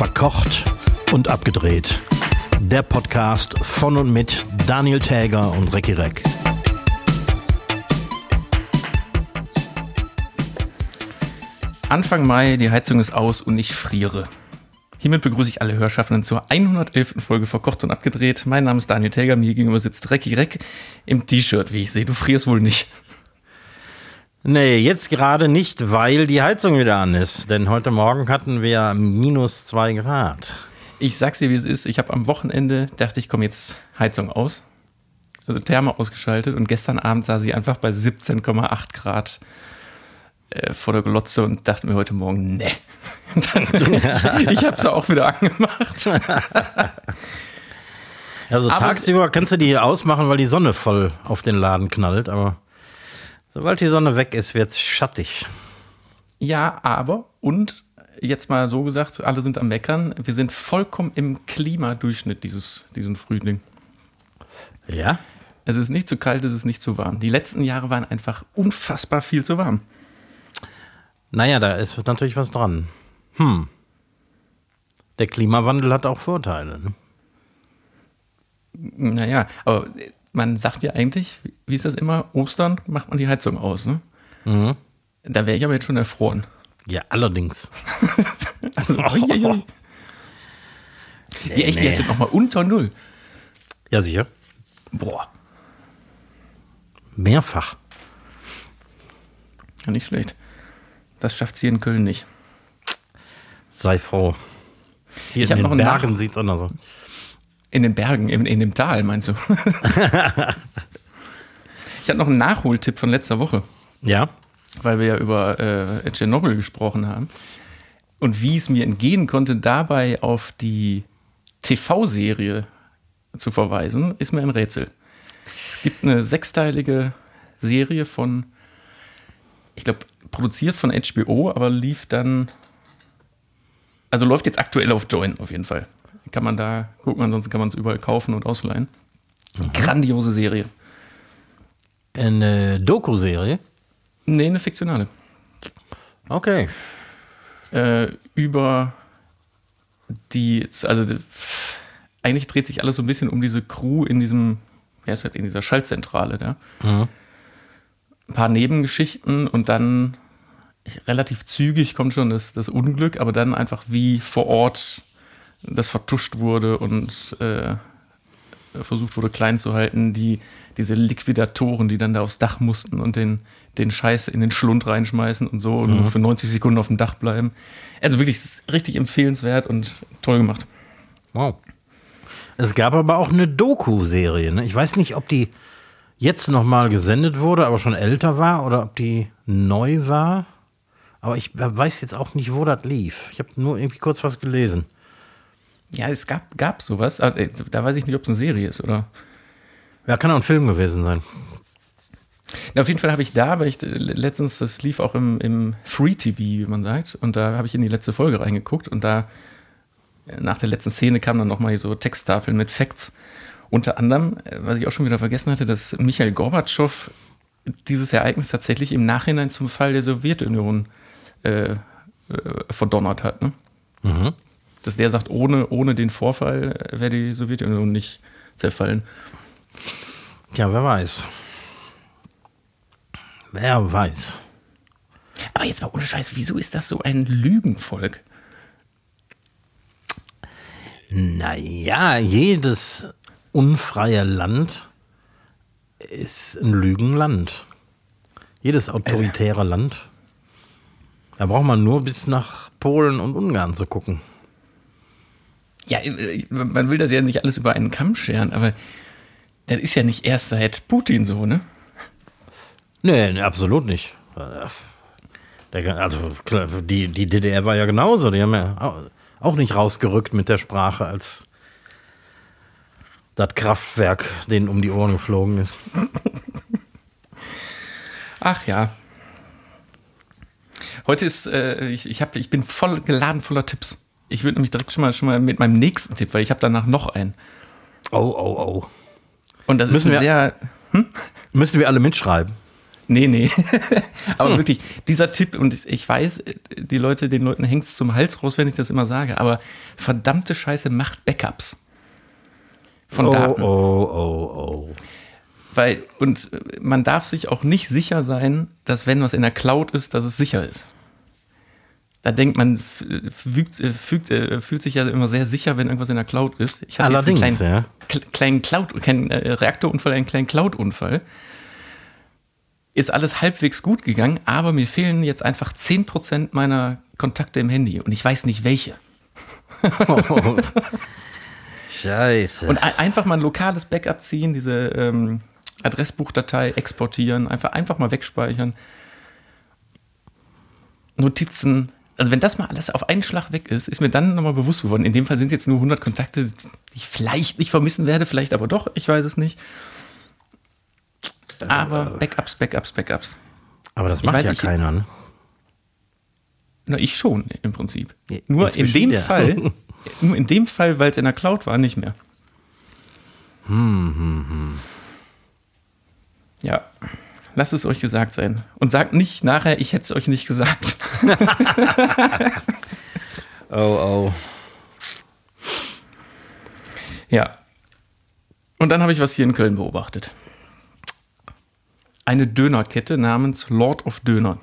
Verkocht und abgedreht. Der Podcast von und mit Daniel Täger und Recki Reck. Anfang Mai, die Heizung ist aus und ich friere. Hiermit begrüße ich alle Hörschaffenden zur 111. Folge Verkocht und Abgedreht. Mein Name ist Daniel Täger, mir gegenüber sitzt Recki Reck im T-Shirt, wie ich sehe. Du frierst wohl nicht. Nee, jetzt gerade nicht, weil die Heizung wieder an ist. Denn heute Morgen hatten wir minus zwei Grad. Ich sag's dir, wie es ist. Ich habe am Wochenende, dachte ich, komm jetzt Heizung aus. Also Therme ausgeschaltet und gestern Abend sah sie einfach bei 17,8 Grad äh, vor der Glotze und dachte mir heute Morgen, ne. ich habe es auch wieder angemacht. Also Aber tagsüber kannst du die hier ausmachen, weil die Sonne voll auf den Laden knallt, aber sobald die Sonne weg ist, wird's schattig. Ja, aber und jetzt mal so gesagt, alle sind am Meckern. Wir sind vollkommen im Klimadurchschnitt dieses, diesen Frühling. Ja? Es ist nicht zu kalt, es ist nicht zu warm. Die letzten Jahre waren einfach unfassbar viel zu warm. Naja, da ist natürlich was dran. Hm. Der Klimawandel hat auch Vorteile. Ne? Naja, aber man sagt ja eigentlich, wie ist das immer? Ostern macht man die Heizung aus, ne? Mhm. Da wäre ich aber jetzt schon erfroren. Ja, allerdings. Also, uiuiui. Die echt, die nee. hätte nochmal unter Null. Ja, sicher. Boah, Mehrfach. ja, nicht schlecht. Das schafft sie in Köln nicht. Sei froh. Hier Ich in noch den einen Bergen Nach- sieht's anders aus. In den Bergen, in, in dem Tal, meinst du? ich habe noch einen Nachholtipp von letzter Woche, Ja? weil wir ja über äh, Tschernobyl gesprochen haben. Und wie es mir entgehen konnte, dabei auf die TV-Serie zu verweisen, ist mir ein Rätsel. Es gibt eine sechsteilige Serie von, ich glaube, produziert von HBO, aber lief dann, also läuft jetzt aktuell auf Join auf jeden Fall. Kann man da gucken, ansonsten kann man es überall kaufen und ausleihen. Grandiose Serie. Eine Doku-Serie? Nee, eine fiktionale. Okay. Äh, über die, also die, eigentlich dreht sich alles so ein bisschen um diese Crew in diesem, wer ist das, in dieser Schaltzentrale da. Mhm. Ein paar Nebengeschichten und dann relativ zügig kommt schon das, das Unglück, aber dann einfach wie vor Ort das vertuscht wurde und äh, versucht wurde klein zu halten, die, diese Liquidatoren, die dann da aufs Dach mussten und den, den Scheiß in den Schlund reinschmeißen und so und nur für 90 Sekunden auf dem Dach bleiben. Also wirklich richtig empfehlenswert und toll gemacht. Wow. Es gab aber auch eine Doku-Serie. Ne? Ich weiß nicht, ob die jetzt nochmal gesendet wurde, aber schon älter war oder ob die neu war. Aber ich weiß jetzt auch nicht, wo das lief. Ich habe nur irgendwie kurz was gelesen. Ja, es gab, gab sowas, aber, äh, da weiß ich nicht, ob es eine Serie ist oder. Ja, kann auch ein Film gewesen sein. Na, auf jeden Fall habe ich da, weil ich äh, letztens, das lief auch im, im Free TV, wie man sagt, und da habe ich in die letzte Folge reingeguckt und da äh, nach der letzten Szene kamen dann nochmal so Texttafeln mit Facts. Unter anderem, was ich auch schon wieder vergessen hatte, dass Michael Gorbatschow dieses Ereignis tatsächlich im Nachhinein zum Fall der Sowjetunion äh, äh, verdonnert hat. Ne? Mhm. Dass der sagt, ohne, ohne den Vorfall wäre die Sowjetunion nicht zerfallen. Tja, wer weiß. Wer weiß. Aber jetzt mal ohne Scheiß, wieso ist das so ein Lügenvolk? Naja, jedes unfreie Land ist ein Lügenland. Jedes autoritäre Land. Da braucht man nur bis nach Polen und Ungarn zu gucken. Ja, äh, man will das ja nicht alles über einen Kamm scheren, aber das ist ja nicht erst seit Putin so, ne? Nee, nee absolut nicht. Also die, die DDR war ja genauso. Die haben ja au- auch nicht rausgerückt mit der Sprache, als das Kraftwerk denen um die Ohren geflogen ist. Ach ja. Heute ist, äh, ich, ich, hab, ich bin voll geladen voller Tipps. Ich würde nämlich direkt schon mal, schon mal mit meinem nächsten Tipp, weil ich habe danach noch einen. Oh, oh, oh. Und das Müssen ist ein wir- sehr. Müssen wir alle mitschreiben? Nee, nee. aber hm. wirklich, dieser Tipp, und ich weiß, die Leute, den Leuten hängt es zum Hals raus, wenn ich das immer sage, aber verdammte Scheiße macht Backups. Von oh, Daten. Oh, oh, oh. Weil, und man darf sich auch nicht sicher sein, dass wenn was in der Cloud ist, dass es sicher ist. Da denkt man, fügt, äh, fügt, äh, fühlt sich ja immer sehr sicher, wenn irgendwas in der Cloud ist. Ich hatte Allerdings, einen kleinen, ja. kleinen Cloud, keinen äh, Reaktorunfall, einen kleinen Cloud-Unfall. Ist alles halbwegs gut gegangen, aber mir fehlen jetzt einfach 10% meiner Kontakte im Handy und ich weiß nicht welche. Oh, Scheiße. Und einfach mal ein lokales Backup ziehen, diese ähm, Adressbuchdatei exportieren, einfach, einfach mal wegspeichern. Notizen, also wenn das mal alles auf einen Schlag weg ist, ist mir dann nochmal bewusst geworden. In dem Fall sind es jetzt nur 100 Kontakte, die ich vielleicht nicht vermissen werde, vielleicht aber doch, ich weiß es nicht. Aber Backups, Backups, Backups. Aber das macht weiß, ja keiner, ne? Na, ich schon, im Prinzip. nur in dem ja. Fall, nur in dem Fall, weil es in der Cloud war, nicht mehr. Hm, hm, hm. Ja. Lasst es euch gesagt sein. Und sagt nicht nachher, ich hätte es euch nicht gesagt. oh, oh. Ja. Und dann habe ich was hier in Köln beobachtet. Eine Dönerkette namens Lord of Döner.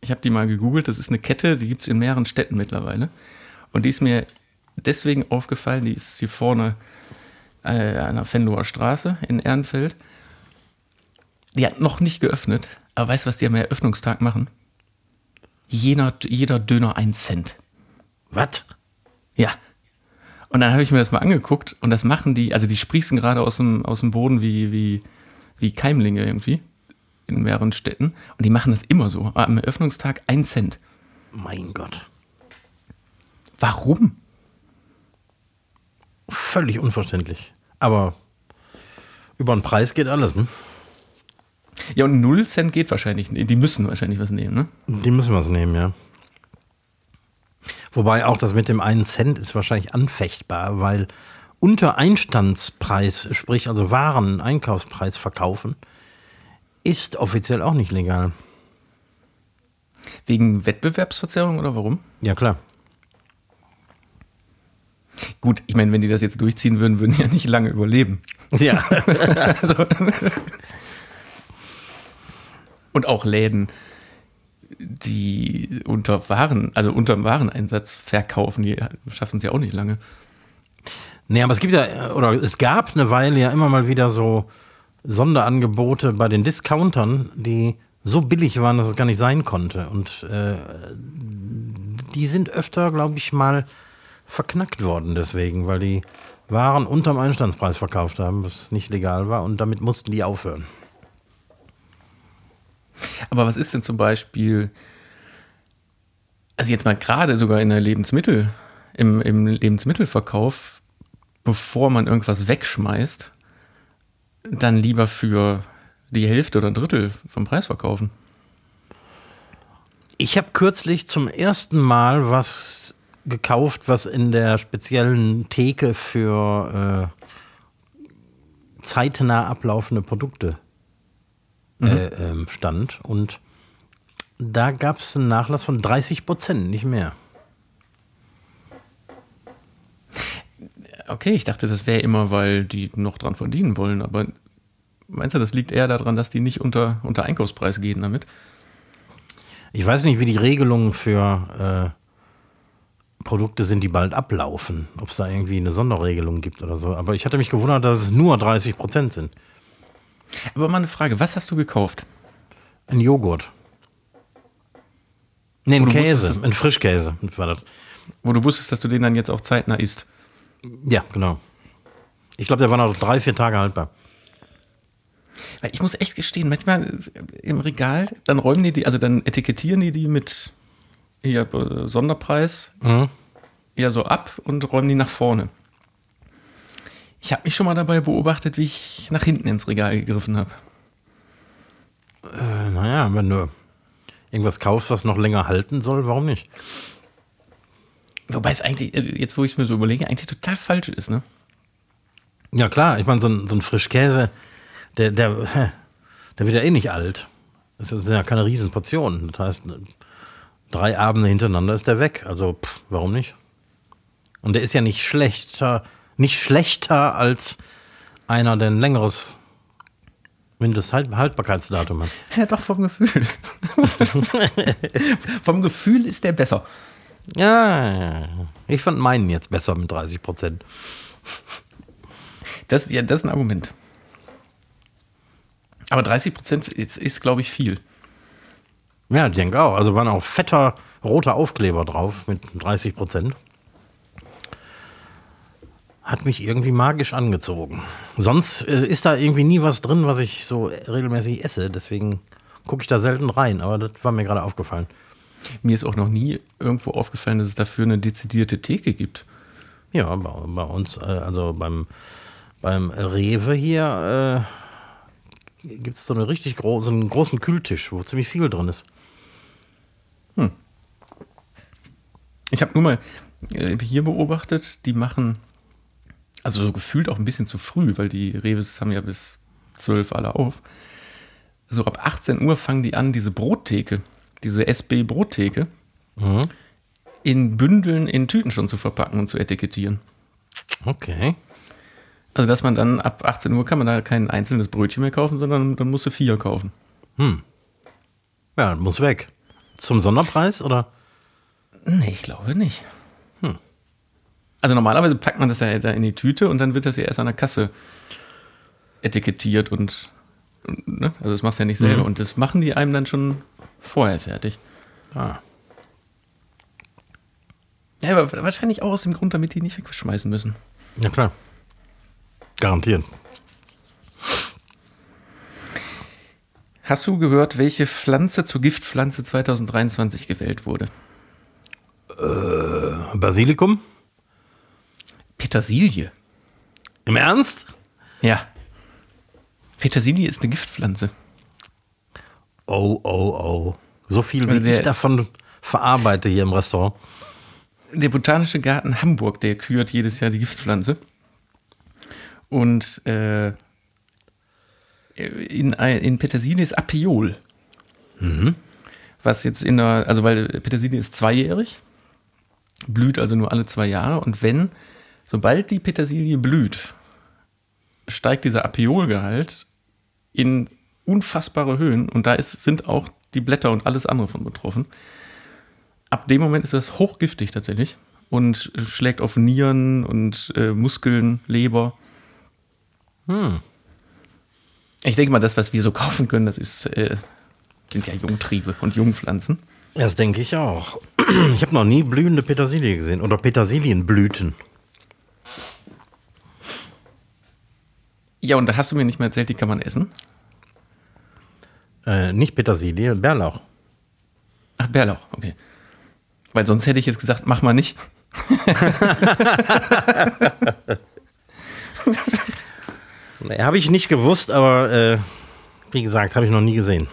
Ich habe die mal gegoogelt. Das ist eine Kette, die gibt es in mehreren Städten mittlerweile. Und die ist mir deswegen aufgefallen. Die ist hier vorne äh, an der Fenloher Straße in Ehrenfeld. Die hat noch nicht geöffnet, aber weißt du, was die am Eröffnungstag machen? Jeder, jeder Döner ein Cent. Was? Ja. Und dann habe ich mir das mal angeguckt und das machen die, also die sprießen gerade aus dem, aus dem Boden wie, wie, wie Keimlinge irgendwie in mehreren Städten. Und die machen das immer so. Am Eröffnungstag ein Cent. Mein Gott. Warum? Völlig unverständlich. Aber über den Preis geht alles, ne? Ja, und 0 Cent geht wahrscheinlich nicht. Die müssen wahrscheinlich was nehmen, ne? Die müssen was nehmen, ja. Wobei auch das mit dem einen Cent ist wahrscheinlich anfechtbar, weil unter Einstandspreis, sprich also Waren, Einkaufspreis verkaufen, ist offiziell auch nicht legal. Wegen Wettbewerbsverzerrung oder warum? Ja, klar. Gut, ich meine, wenn die das jetzt durchziehen würden, würden die ja nicht lange überleben. Ja. also, und auch Läden, die unter Waren, also unter Wareneinsatz verkaufen, die schaffen es ja auch nicht lange. Nee, aber es gibt ja, oder es gab eine Weile ja immer mal wieder so Sonderangebote bei den Discountern, die so billig waren, dass es gar nicht sein konnte. Und äh, die sind öfter, glaube ich, mal verknackt worden deswegen, weil die Waren unterm Einstandspreis verkauft haben, was nicht legal war. Und damit mussten die aufhören. Aber was ist denn zum Beispiel, also jetzt mal gerade sogar in der Lebensmittel, im, im Lebensmittelverkauf, bevor man irgendwas wegschmeißt, dann lieber für die Hälfte oder ein Drittel vom Preis verkaufen? Ich habe kürzlich zum ersten Mal was gekauft, was in der speziellen Theke für äh, zeitnah ablaufende Produkte mhm. äh, ähm, stand. Und da gab es einen Nachlass von 30 Prozent, nicht mehr. Okay, ich dachte, das wäre immer, weil die noch dran verdienen wollen, aber meinst du, das liegt eher daran, dass die nicht unter, unter Einkaufspreis gehen damit? Ich weiß nicht, wie die Regelungen für äh, Produkte sind, die bald ablaufen. Ob es da irgendwie eine Sonderregelung gibt oder so. Aber ich hatte mich gewundert, dass es nur 30 Prozent sind. Aber mal eine Frage, was hast du gekauft? Ein Joghurt. Nee, ein Käse, ein Frischkäse war das. Wo du wusstest, dass du den dann jetzt auch zeitnah isst. Ja, genau. Ich glaube, der war noch drei, vier Tage haltbar. Weil ich muss echt gestehen, manchmal im Regal, dann räumen die die, also dann etikettieren die die mit hier Sonderpreis mhm. eher so ab und räumen die nach vorne. Ich habe mich schon mal dabei beobachtet, wie ich nach hinten ins Regal gegriffen habe. Äh, naja, wenn du irgendwas kaufst, was noch länger halten soll, warum nicht? Wobei es eigentlich, äh, jetzt wo ich es mir so überlege, eigentlich total falsch ist, ne? Ja, klar. Ich meine, so ein, so ein Frischkäse, der, der, der wird ja eh nicht alt. Das sind ja keine Riesenportionen. Das heißt, drei Abende hintereinander ist der weg. Also, pff, warum nicht? Und der ist ja nicht schlechter, nicht schlechter als einer, der ein längeres Mindesthaltbarkeitsdatum hat. Ja, doch, vom Gefühl. vom Gefühl ist der besser. Ja, ich fand meinen jetzt besser mit 30 Prozent. Das, ja, das ist ein Argument. Aber 30 Prozent ist, ist glaube ich, viel. Ja, ich denke auch. Also waren auch fetter roter Aufkleber drauf mit 30 Prozent. Hat mich irgendwie magisch angezogen. Sonst äh, ist da irgendwie nie was drin, was ich so regelmäßig esse. Deswegen gucke ich da selten rein. Aber das war mir gerade aufgefallen. Mir ist auch noch nie irgendwo aufgefallen, dass es dafür eine dezidierte Theke gibt. Ja, bei, bei uns, äh, also beim, beim Rewe hier, äh, gibt es so, eine richtig gro so einen großen Kühltisch, wo ziemlich viel drin ist. Hm. Ich habe nur mal äh, hier beobachtet, die machen, also so gefühlt auch ein bisschen zu früh, weil die Rewes haben ja bis 12 alle auf. So ab 18 Uhr fangen die an, diese Brottheke, diese SB-Brottheke, mhm. in Bündeln in Tüten schon zu verpacken und zu etikettieren. Okay. Also, dass man dann ab 18 Uhr kann man da kein einzelnes Brötchen mehr kaufen, sondern dann musst du vier kaufen. Hm. Ja, muss weg. Zum Sonderpreis oder? Nee, ich glaube nicht. Also normalerweise packt man das ja da in die Tüte und dann wird das ja erst an der Kasse etikettiert und, ne? also das machst du ja nicht selber. Mhm. Und das machen die einem dann schon vorher fertig. Ah. Ja, aber wahrscheinlich auch aus dem Grund, damit die nicht wegschmeißen müssen. Ja, klar. Garantiert. Hast du gehört, welche Pflanze zur Giftpflanze 2023 gewählt wurde? Äh, Basilikum? Petersilie. Im Ernst? Ja. Petersilie ist eine Giftpflanze. Oh, oh, oh. So viel, wie also der, ich davon verarbeite hier im Restaurant. Der Botanische Garten Hamburg, der kürt jedes Jahr die Giftpflanze. Und äh, in, in Petersilie ist Apiol. Mhm. Was jetzt in der, also weil Petersilie ist zweijährig, blüht also nur alle zwei Jahre. Und wenn, sobald die Petersilie blüht, steigt dieser Apiolgehalt in unfassbare Höhen und da ist, sind auch die Blätter und alles andere von betroffen. Ab dem Moment ist das hochgiftig tatsächlich und schlägt auf Nieren und äh, Muskeln, Leber. Hm. Ich denke mal, das, was wir so kaufen können, das ist, äh, sind ja Jungtriebe und Jungpflanzen. Das denke ich auch. Ich habe noch nie blühende Petersilie gesehen oder Petersilienblüten. Ja, und da hast du mir nicht mehr erzählt, die kann man essen? Äh, nicht Petersilie, Bärlauch. Ach, Bärlauch, okay. Weil sonst hätte ich jetzt gesagt, mach mal nicht. nee, habe ich nicht gewusst, aber äh, wie gesagt, habe ich noch nie gesehen.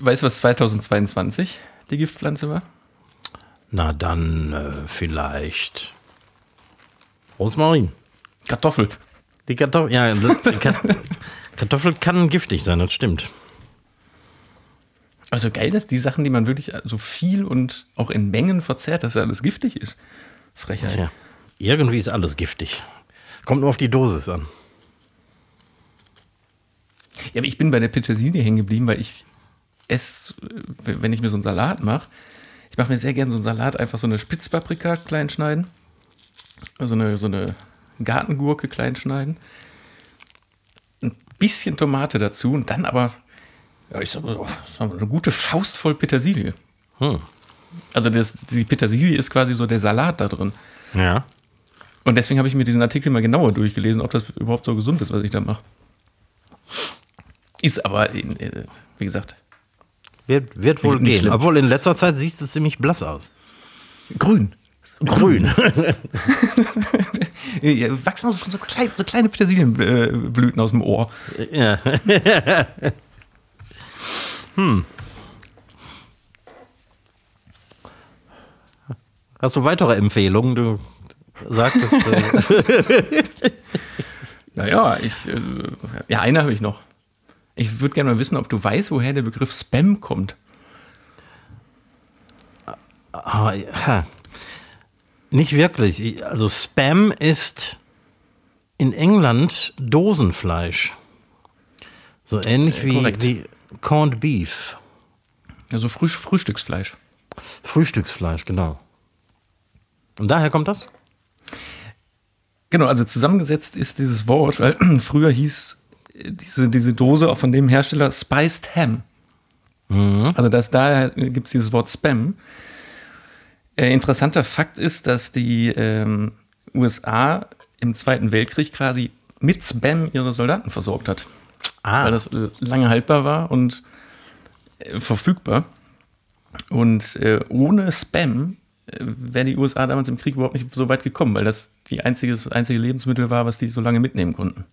Weißt du, was 2022 die Giftpflanze war? Na dann äh, vielleicht Rosmarin. Kartoffel. Die Kartoffel, ja, Kartoffel kann giftig sein, das stimmt. Also geil, dass die Sachen, die man wirklich so viel und auch in Mengen verzehrt, dass alles giftig ist. Frechheit. Tja, irgendwie ist alles giftig. Kommt nur auf die Dosis an. Ja, aber ich bin bei der Petersilie hängen geblieben, weil ich esse, wenn ich mir so einen Salat mache, ich mache mir sehr gerne so einen Salat, einfach so eine Spitzpaprika klein schneiden, also eine, so eine Gartengurke klein schneiden, ein bisschen Tomate dazu und dann aber ja, ich sag mal, eine gute Faust voll Petersilie. Hm. Also das, die Petersilie ist quasi so der Salat da drin. Ja. Und deswegen habe ich mir diesen Artikel mal genauer durchgelesen, ob das überhaupt so gesund ist, was ich da mache. Ist aber, äh, wie gesagt. Wird, wird wohl gehen. Schlimm. Obwohl in letzter Zeit siehst du ziemlich blass aus. Grün. Grün. ja, wachsen auch so, klein, so kleine Petersilienblüten aus dem Ohr. Ja. hm. Hast du weitere Empfehlungen? Du sagtest. Äh naja, ich. Äh, ja, eine habe ich noch. Ich würde gerne mal wissen, ob du weißt, woher der Begriff Spam kommt. Ah, ja. Nicht wirklich. Ich- Also Spam ist in England Dosenfleisch. So ähnlich Äh, wie, korrekt. wie Corned Beef. Also Früh Frühstücksfleisch. Frühstücksfleisch, genau. Und daher kommt das? Genau, also zusammengesetzt ist dieses Wort, weil früher hieß äh, diese, diese Dose auch von dem Hersteller Spiced Ham. Also das, daher gibt es dieses Wort Spam. Äh, interessanter Fakt ist, dass die ähm, USA im Zweiten Weltkrieg quasi mit Spam ihre Soldaten versorgt hat. Ah, weil das lange haltbar war und äh, verfügbar. Und äh, ohne Spam äh, wäre die USA damals im Krieg überhaupt nicht so weit gekommen, weil das die einzige, das einzige Lebensmittel war, was die so lange mitnehmen konnten.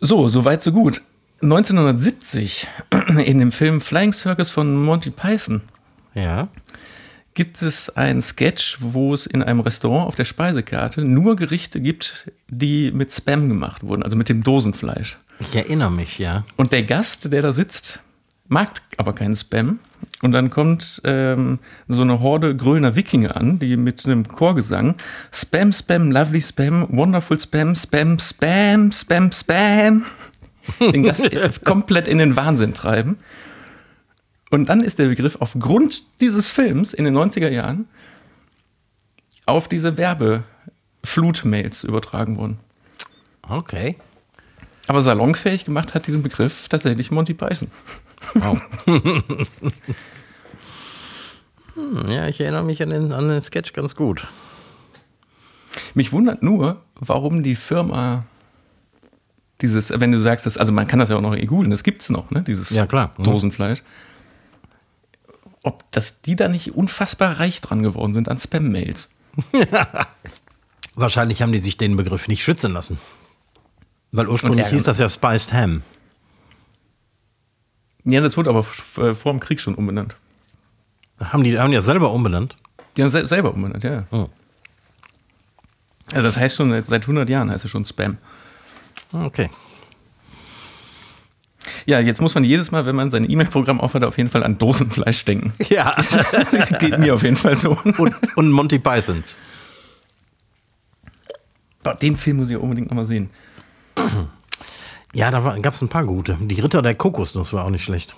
So, so weit, so gut. 1970 in dem Film Flying Circus von Monty Python ja. gibt es einen Sketch, wo es in einem Restaurant auf der Speisekarte nur Gerichte gibt, die mit Spam gemacht wurden, also mit dem Dosenfleisch. Ich erinnere mich, ja. Und der Gast, der da sitzt, mag aber keinen Spam. Und dann kommt ähm, so eine Horde grölender Wikinger an, die mit einem Chorgesang Spam, Spam, lovely Spam, wonderful Spam, Spam, Spam, Spam, Spam den Gast komplett in den Wahnsinn treiben. Und dann ist der Begriff aufgrund dieses Films in den 90er Jahren auf diese Werbeflutmails übertragen worden. Okay. Aber salonfähig gemacht hat diesen Begriff tatsächlich Monty Python. Wow. hm, ja, ich erinnere mich an den, an den Sketch ganz gut. Mich wundert nur, warum die Firma dieses, wenn du sagst, das, also man kann das ja auch noch eh googeln, das gibt's noch, ne? Dieses Ja, klar. Mhm. Dosenfleisch. Ob dass die da nicht unfassbar reich dran geworden sind an Spam-Mails. Wahrscheinlich haben die sich den Begriff nicht schützen lassen. Weil ursprünglich hieß das ja Spiced Ham. Ja, das wurde aber vor dem Krieg schon umbenannt. Haben die, haben die das selber umbenannt? Die haben se selber umbenannt, ja. Oh. Also das heißt schon, seit, seit 100 Jahren heißt es schon Spam. Okay. Ja, jetzt muss man jedes Mal, wenn man sein E-Mail-Programm aufhat, auf jeden Fall an Dosenfleisch denken. Ja. Geht mir auf jeden Fall so. und, und Monty Pythons. Den Film muss ich unbedingt nochmal sehen. Ja, da gab es ein paar gute. Die Ritter der Kokosnuss war auch nicht schlecht.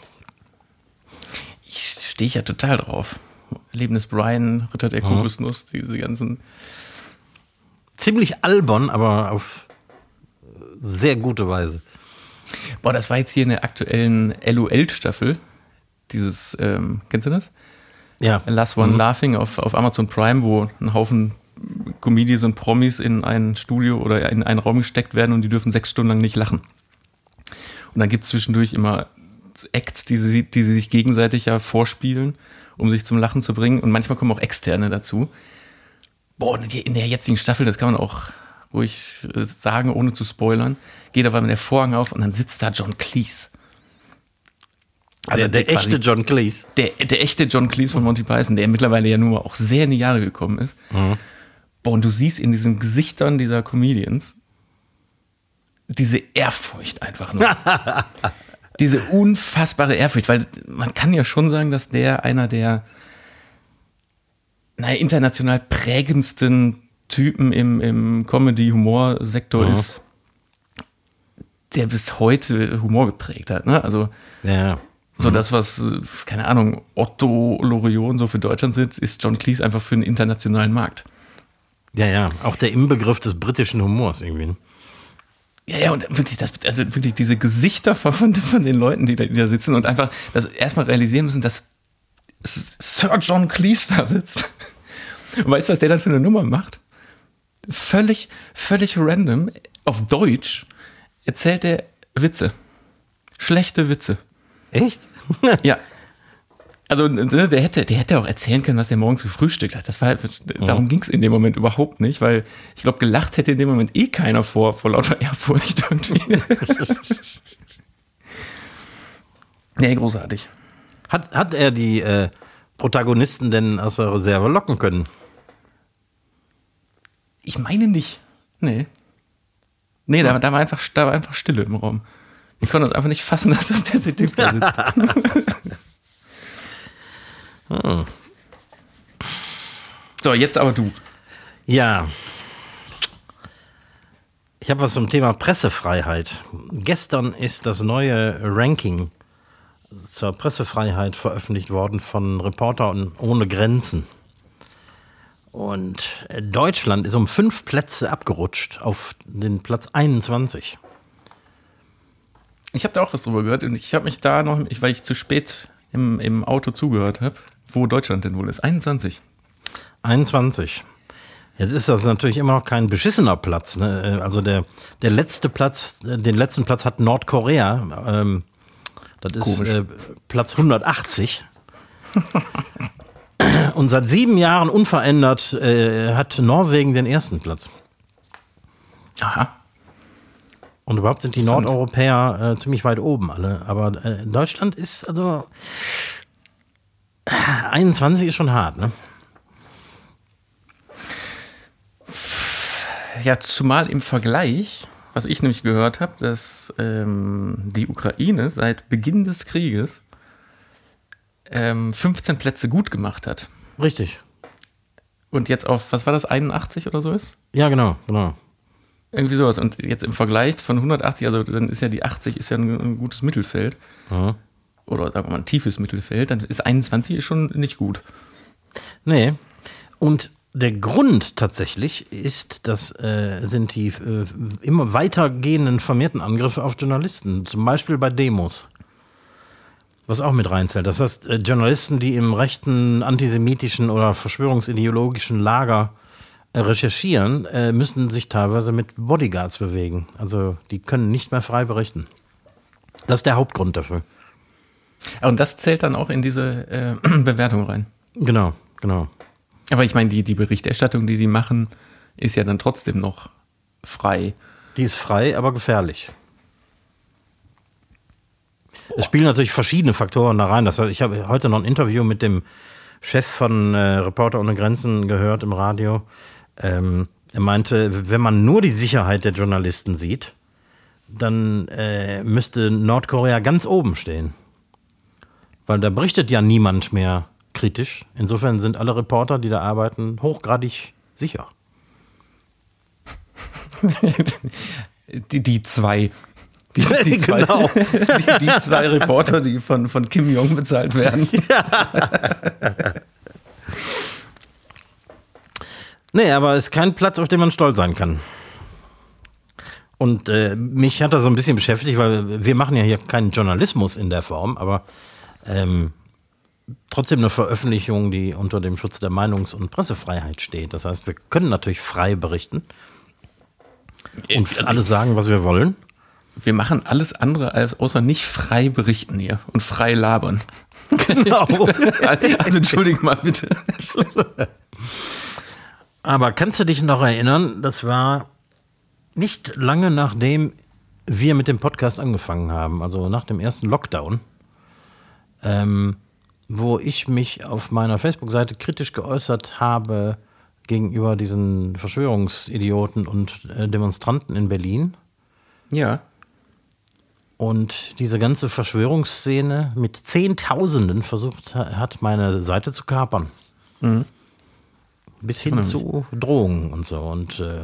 Ich stehe ja total drauf. Leben des Brian, Ritter der Kokosnuss, diese ganzen. Ziemlich albern, aber auf sehr gute Weise. Boah, das war jetzt hier in der aktuellen LOL-Staffel. Dieses, ähm, kennst du das? Ja. Last One Laughing auf, auf Amazon Prime, wo ein Haufen Comedians und Promis in ein Studio oder in einen Raum gesteckt werden und die dürfen sechs Stunden lang nicht lachen. Und dann gibt es zwischendurch immer Acts, die sie, die sie sich gegenseitig ja vorspielen, um sich zum Lachen zu bringen. Und manchmal kommen auch Externe dazu. Boah, in der jetzigen Staffel, das kann man auch ruhig äh, sagen, ohne zu spoilern, geht einmal der Vorhang auf und dann sitzt da John Cleese. Also der, der quasi- echte John Cleese. der, der echte John Cleese von Monty Python, der mittlerweile ja nun mal auch sehr in die Jahre gekommen ist. Boah, und du siehst in diesen Gesichtern dieser Comedians diese Ehrfurcht einfach nur. diese unfassbare Ehrfurcht, weil man kann ja schon sagen, dass der einer der naja, international prägendsten Typen im, im Comedy-Humor-Sektor Mhm. ist, der bis heute Humor geprägt hat. Ne? Also Ja. so das, was, keine Ahnung, Otto Lorion so für Deutschland sind, ist John Cleese einfach für den internationalen Markt. Ja, ja. Auch der Inbegriff des britischen Humors irgendwie. ne? Ja, ja, und wirklich, das, also wirklich diese Gesichter von, von, von den Leuten, die da, die da sitzen und einfach das erstmal realisieren müssen, dass Sir John Cleese da sitzt. Und weißt du, was der dann für eine Nummer macht? Völlig, völlig random, auf Deutsch, erzählt er Witze. Schlechte Witze. Echt? Ja. Also ne, der hätte, der hätte auch erzählen können, was der morgens gefrühstückt hat. Das war halt, darum ging es in dem Moment überhaupt nicht, weil ich glaube, gelacht hätte in dem Moment eh keiner vor, vor lauter Ehrfurcht irgendwie. nee, großartig. Hat, hat er die äh, Protagonisten denn aus der Reserve locken können? Ich meine nicht. Nee. Nee, da, da, war einfach, da war einfach Stille im Raum. Ich konnte uns einfach nicht fassen, dass das der Typ da sitzt. Hm. So, jetzt aber du. Ja. Ich habe was zum Thema Pressefreiheit. Gestern ist das neue Ranking zur Pressefreiheit veröffentlicht worden von Reporter ohne Grenzen. Und Deutschland ist um fünf Plätze abgerutscht auf den Platz 21. Ich habe da auch was drüber gehört und ich habe mich da noch, weil ich zu spät im, im Auto zugehört habe, wo Deutschland denn wohl ist. 21. 21. Jetzt ist das natürlich immer noch kein beschissener Platz. Ne? Also der, der letzte Platz, den letzten Platz hat Nordkorea. Ähm, das ist äh, Platz 180. Und seit sieben Jahren unverändert äh, hat Norwegen den ersten Platz. Aha. Und überhaupt sind die Nordeuropäer äh, ziemlich weit oben alle. Aber äh, Deutschland ist also 21 ist schon hart, ne? Ja, zumal im Vergleich, was ich nämlich gehört habe, dass ähm, die Ukraine seit Beginn des Krieges ähm, 15 Plätze gut gemacht hat. Richtig. Und jetzt auf, was war das, 81 oder so ist? Ja, genau, genau. Irgendwie sowas. Und jetzt im Vergleich von 180, also dann ist ja die 80 ist ja ein, ein gutes Mittelfeld. Mhm. Oder sagen wir mal ein tiefes Mittelfeld, dann ist 21 schon nicht gut. Nee. Und der Grund tatsächlich ist, das äh, sind die äh, immer weitergehenden vermehrten Angriffe auf Journalisten, zum Beispiel bei Demos. Was auch mit reinzählt. Das heißt, äh, Journalisten, die im rechten, antisemitischen oder verschwörungsideologischen Lager äh, recherchieren, äh, müssen sich teilweise mit Bodyguards bewegen. Also die können nicht mehr frei berichten. Das ist der Hauptgrund dafür. Und das zählt dann auch in diese Bewertung rein. Genau, genau. Aber ich meine, die, die Berichterstattung, die die machen, ist ja dann trotzdem noch frei. Die ist frei, aber gefährlich. Es spielen natürlich verschiedene Faktoren da rein. Das heißt, ich habe heute noch ein Interview mit dem Chef von äh, Reporter ohne Grenzen gehört im Radio. Ähm, er meinte, wenn man nur die Sicherheit der Journalisten sieht, dann äh, müsste Nordkorea ganz oben stehen. Weil da berichtet ja niemand mehr kritisch. Insofern sind alle Reporter, die da arbeiten, hochgradig sicher. die, die zwei. Die, die, zwei, genau. die, die, zwei Reporter, die von, von Kim Jong bezahlt werden. Ja. nee, aber es ist kein Platz, auf den man stolz sein kann. Und äh, mich hat das so ein bisschen beschäftigt, weil wir machen ja hier keinen Journalismus in der Form, aber ähm, trotzdem eine Veröffentlichung, die unter dem Schutz der Meinungs- und Pressefreiheit steht. Das heißt, wir können natürlich frei berichten und alles sagen, was wir wollen. Wir machen alles andere als außer nicht frei berichten hier und frei labern. Genau. also entschuldigt mal bitte. Aber kannst du dich noch erinnern, das war nicht lange nachdem wir mit dem Podcast angefangen haben, also nach dem ersten Lockdown. Ähm, wo ich mich auf meiner Facebook-Seite kritisch geäußert habe gegenüber diesen Verschwörungsidioten und äh, Demonstranten in Berlin. Ja. Und diese ganze Verschwörungsszene mit Zehntausenden versucht hat, meine Seite zu kapern. Mhm. Bis hin zu Drohungen und so. Und äh,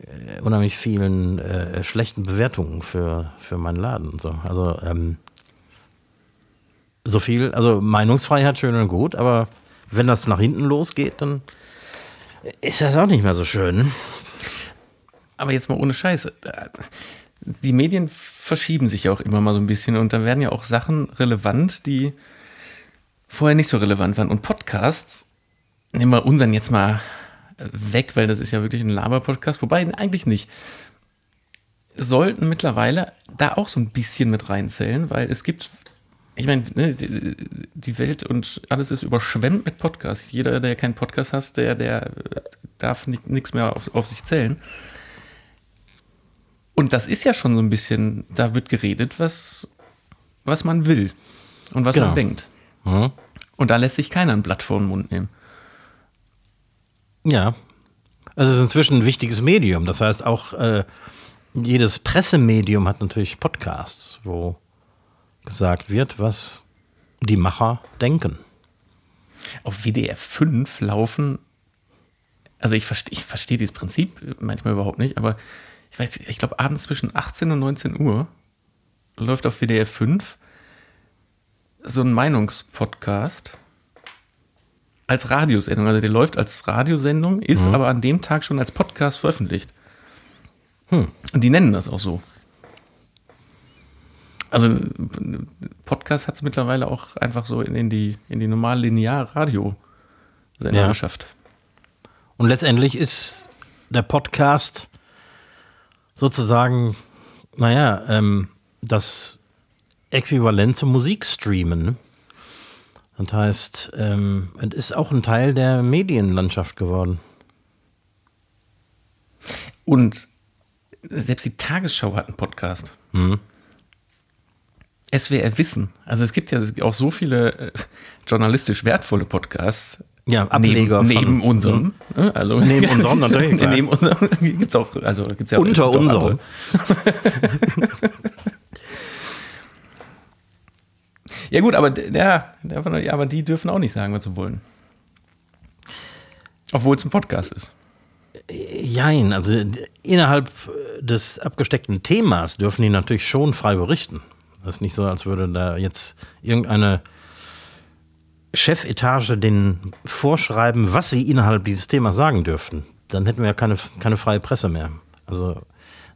äh, unheimlich vielen äh, schlechten Bewertungen für, für meinen Laden und so. Also ähm, so viel, also Meinungsfreiheit schön und gut, aber wenn das nach hinten losgeht, dann ist das auch nicht mehr so schön. Aber jetzt mal ohne Scheiß. Die Medien verschieben sich ja auch immer mal so ein bisschen und da werden ja auch Sachen relevant, die vorher nicht so relevant waren. Und Podcasts, nehmen wir unseren jetzt mal weg, weil das ist ja wirklich ein Laber-Podcast, wobei eigentlich nicht. Sollten mittlerweile da auch so ein bisschen mit reinzählen, weil es gibt ich meine, ne, die Welt und alles ist überschwemmt mit Podcasts. Jeder, der keinen Podcast hat, der, der darf nichts mehr auf, auf sich zählen. Und das ist ja schon so ein bisschen, da wird geredet, was, was man will und was genau. man denkt. Mhm. Und da lässt sich keiner ein Blatt vor den Mund nehmen. Ja. Also es ist inzwischen ein wichtiges Medium. Das heißt, auch äh, jedes Pressemedium hat natürlich Podcasts, wo gesagt wird, was die Macher denken. Auf WDR 5 laufen, also ich verstehe ich versteh dieses Prinzip manchmal überhaupt nicht, aber ich weiß, ich glaube abends zwischen 18 und 19 Uhr läuft auf WDR 5 so ein Meinungspodcast als Radiosendung. Also der läuft als Radiosendung, ist aber an dem Tag schon als Podcast veröffentlicht. Und die nennen das auch so. Also Podcast hat es mittlerweile auch einfach so in, in die, in die normal linear Radio Ja. geschafft. Und letztendlich ist der Podcast sozusagen, naja, ähm, das Äquivalent zum Musikstreamen. ne? Das heißt, ähm, es ist auch ein Teil der Medienlandschaft geworden. Und selbst die Tagesschau hat einen Podcast. SWR Wissen. Also es gibt ja auch so viele äh, journalistisch wertvolle Podcasts. Ja, Ableger neben, von- neben unserem. ne? Also, Neben unserem natürlich, klar. neben unserem gibt es auch, also gibt's ja Unter auch unserem. ja gut, aber ja, ja, aber die dürfen auch nicht sagen, was sie wollen. Obwohl es ein Podcast ist. Jein, also äh, innerhalb des abgesteckten Themas dürfen die natürlich schon frei berichten. Das ist nicht so, als würde da jetzt irgendeine Chefetage den vorschreiben, was sie innerhalb dieses Themas sagen dürften. Dann hätten wir ja keine, keine freie Presse mehr. Also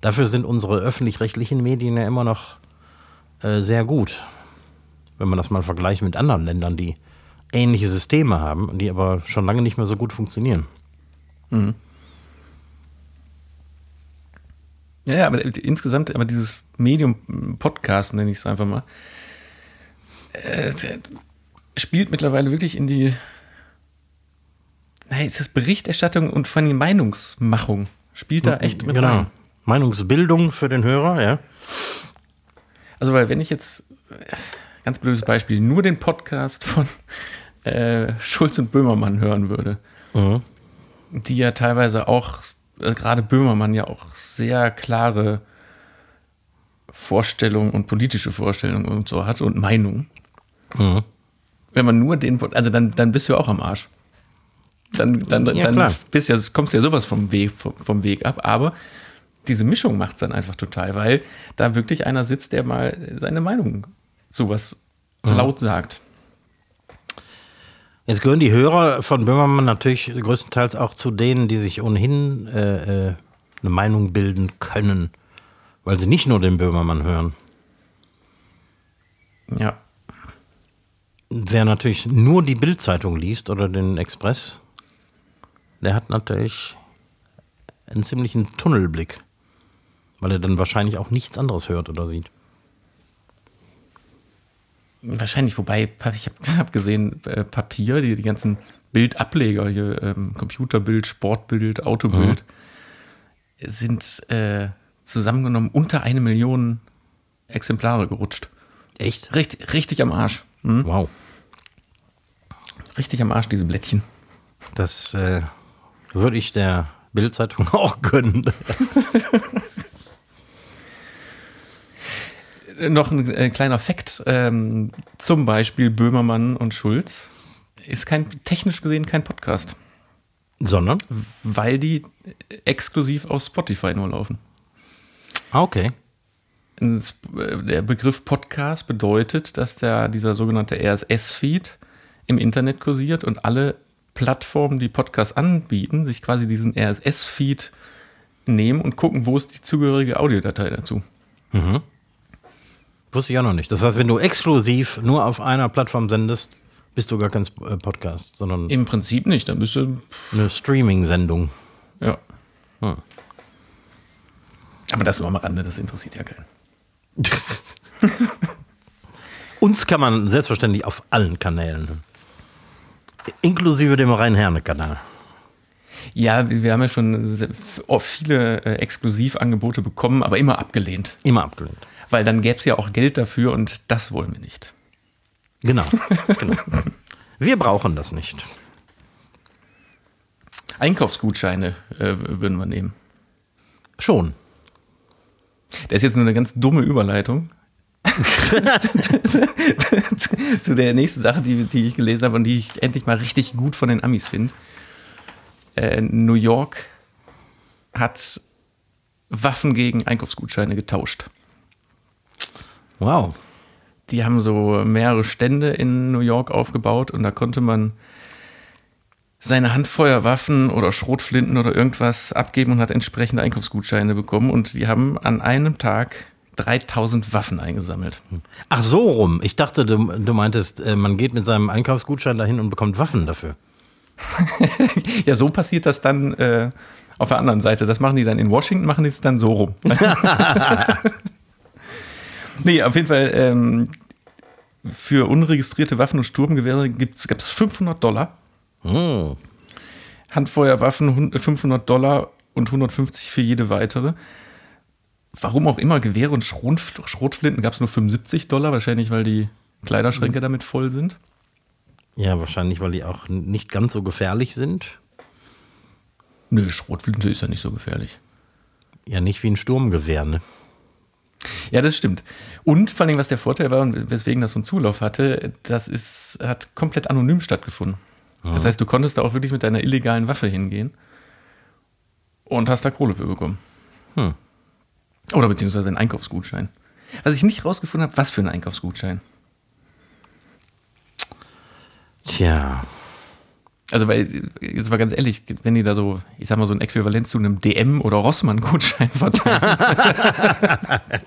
dafür sind unsere öffentlich-rechtlichen Medien ja immer noch äh, sehr gut. Wenn man das mal vergleicht mit anderen Ländern, die ähnliche Systeme haben, die aber schon lange nicht mehr so gut funktionieren. Ja, ja, aber insgesamt, aber dieses Medium Podcast, nenne ich es einfach mal, äh, spielt mittlerweile wirklich in die, nein, ist das Berichterstattung und vor allem Meinungsmachung spielt da echt mit genau. rein. Meinungsbildung für den Hörer, ja. Also, weil wenn ich jetzt, ganz blödes Beispiel, nur den Podcast von äh, Schulz und Böhmermann hören würde, die ja teilweise auch, also gerade Böhmermann ja auch sehr klare Vorstellungen und politische Vorstellungen und so hat und Meinungen. Wenn man nur den, also dann, dann bist du ja auch am Arsch. Dann, dann, Ja, dann bist ja, kommst du ja sowas vom Weg, vom, vom Weg ab. Aber diese Mischung macht es dann einfach total, weil da wirklich einer sitzt, der mal seine Meinung sowas laut sagt. Jetzt gehören die Hörer von Böhmermann natürlich größtenteils auch zu denen, die sich ohnehin äh, äh, eine Meinung bilden können, weil sie nicht nur den Böhmermann hören. Ja. Wer natürlich nur die Bildzeitung liest oder den Express, der hat natürlich einen ziemlichen Tunnelblick, weil er dann wahrscheinlich auch nichts anderes hört oder sieht. Wahrscheinlich, wobei, ich habe hab gesehen, äh, Papier, die, die ganzen Bildableger hier, ähm, Computerbild, Sportbild, Autobild, sind äh, zusammengenommen unter eine Million Exemplare gerutscht. Echt? Richtig, richtig am Arsch. Hm? Wow. Richtig am Arsch, diese Blättchen. Das äh, würde ich der Bildzeitung auch gönnen. Äh, Noch ein äh, kleiner Fakt, ähm, zum Beispiel Böhmermann und Schulz ist kein, technisch gesehen kein Podcast, Sondern? weil die exklusiv auf Spotify nur laufen. Ah, okay. Äh, Der Begriff Podcast bedeutet, dass der, dieser sogenannte RSS-Feed im Internet kursiert und alle Plattformen, die Podcasts anbieten, sich quasi diesen RSS-Feed nehmen und gucken, wo ist die zugehörige Audiodatei dazu. Wusste ich auch noch nicht. Das heißt, wenn du exklusiv nur auf einer Plattform sendest, bist du gar kein äh, Podcast, sondern Im Prinzip nicht, dann bist du, eine Streaming-Sendung. ja. Hm. Aber das nur am Rande, das interessiert ja keinen. Uns kann man selbstverständlich auf allen Kanälen. Inklusive dem Rhein-Herne-Kanal. Ja, wir haben ja schon oft viele äh, Exklusivangebote bekommen, aber immer abgelehnt. Immer abgelehnt. Weil dann gäbe es ja auch Geld dafür und das wollen wir nicht. Genau. genau. Wir brauchen das nicht. Einkaufsgutscheine äh, würden wir nehmen. Schon. Das ist jetzt nur eine ganz dumme Überleitung. zu der nächsten Sache, die, die ich gelesen habe und die ich endlich mal richtig gut von den Amis finde. Äh, New York hat Waffen gegen Einkaufsgutscheine getauscht. Wow. Die haben so mehrere Stände in New York aufgebaut und da konnte man seine Handfeuerwaffen oder Schrotflinten oder irgendwas abgeben und hat entsprechende Einkaufsgutscheine bekommen. Und die haben an einem Tag 3000 Waffen eingesammelt. Ach so rum. Ich dachte, du, du meintest, äh, man geht mit seinem Einkaufsgutschein dahin und bekommt Waffen dafür. ja, so passiert das dann äh, auf der anderen Seite. Das machen die dann in Washington, machen die es dann so rum. nee, auf jeden Fall ähm, für unregistrierte Waffen und Sturmgewehre gab es 500 Dollar. Hm. Handfeuerwaffen 500 Dollar und 150 für jede weitere. Warum auch immer, Gewehre und Schrotflinten gab es nur 75 Dollar, wahrscheinlich weil die Kleiderschränke damit voll sind. Ja, wahrscheinlich, weil die auch nicht ganz so gefährlich sind. Nö, Schrotflinte ist ja nicht so gefährlich. Ja, nicht wie ein Sturmgewehr, ne? Ja, das stimmt. Und vor allem, was der Vorteil war und weswegen das so einen Zulauf hatte, das ist, hat komplett anonym stattgefunden. Das heißt, du konntest da auch wirklich mit deiner illegalen Waffe hingehen und hast da Kohle für bekommen. Hm. Oder beziehungsweise einen Einkaufsgutschein. Was ich nicht rausgefunden habe, was für ein Einkaufsgutschein. Tja. Also, weil, jetzt mal ganz ehrlich, wenn die da so, ich sag mal, so ein Äquivalent zu einem DM- oder Rossmann-Gutschein verteilen,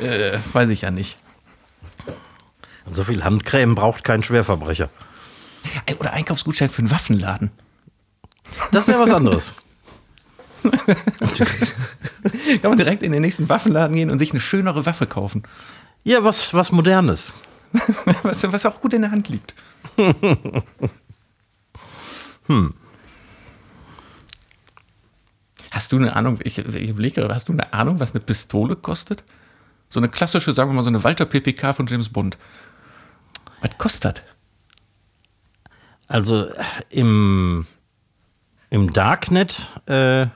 äh, weiß ich ja nicht. So viel Handcreme braucht kein Schwerverbrecher. Oder Einkaufsgutschein für einen Waffenladen. Das wäre was anderes. Kann man direkt in den nächsten Waffenladen gehen und sich eine schönere Waffe kaufen. Ja, was, was Modernes. was, was auch gut in der Hand liegt. Hm. Hast du eine Ahnung, ich, ich überlege, hast du eine Ahnung, was eine Pistole kostet? So eine klassische, sagen wir mal, so eine Walter PPK von James Bond. Was kostet? Also im, im Darknet äh,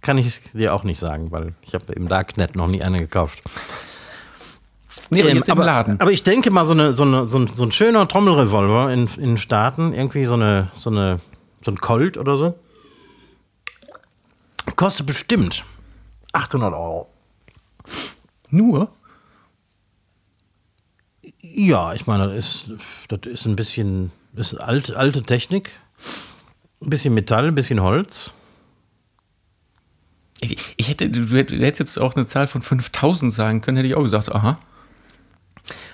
kann ich dir auch nicht sagen, weil ich habe im Darknet noch nie eine gekauft. Nee, Ähm, jetzt im aber, Laden. aber ich denke mal, so, eine, so, eine, so, ein, so ein schöner Trommelrevolver in, in den Staaten, irgendwie so, eine, so, eine, so ein Colt oder so, kostet bestimmt 800 Euro. Nur? Ja, ich meine, das ist, das ist ein bisschen ist alte, alte Technik. Ein bisschen Metall, ein bisschen Holz. Ich, ich hätte, du hättest jetzt auch eine Zahl von 5000 sagen können, hätte ich auch gesagt, aha.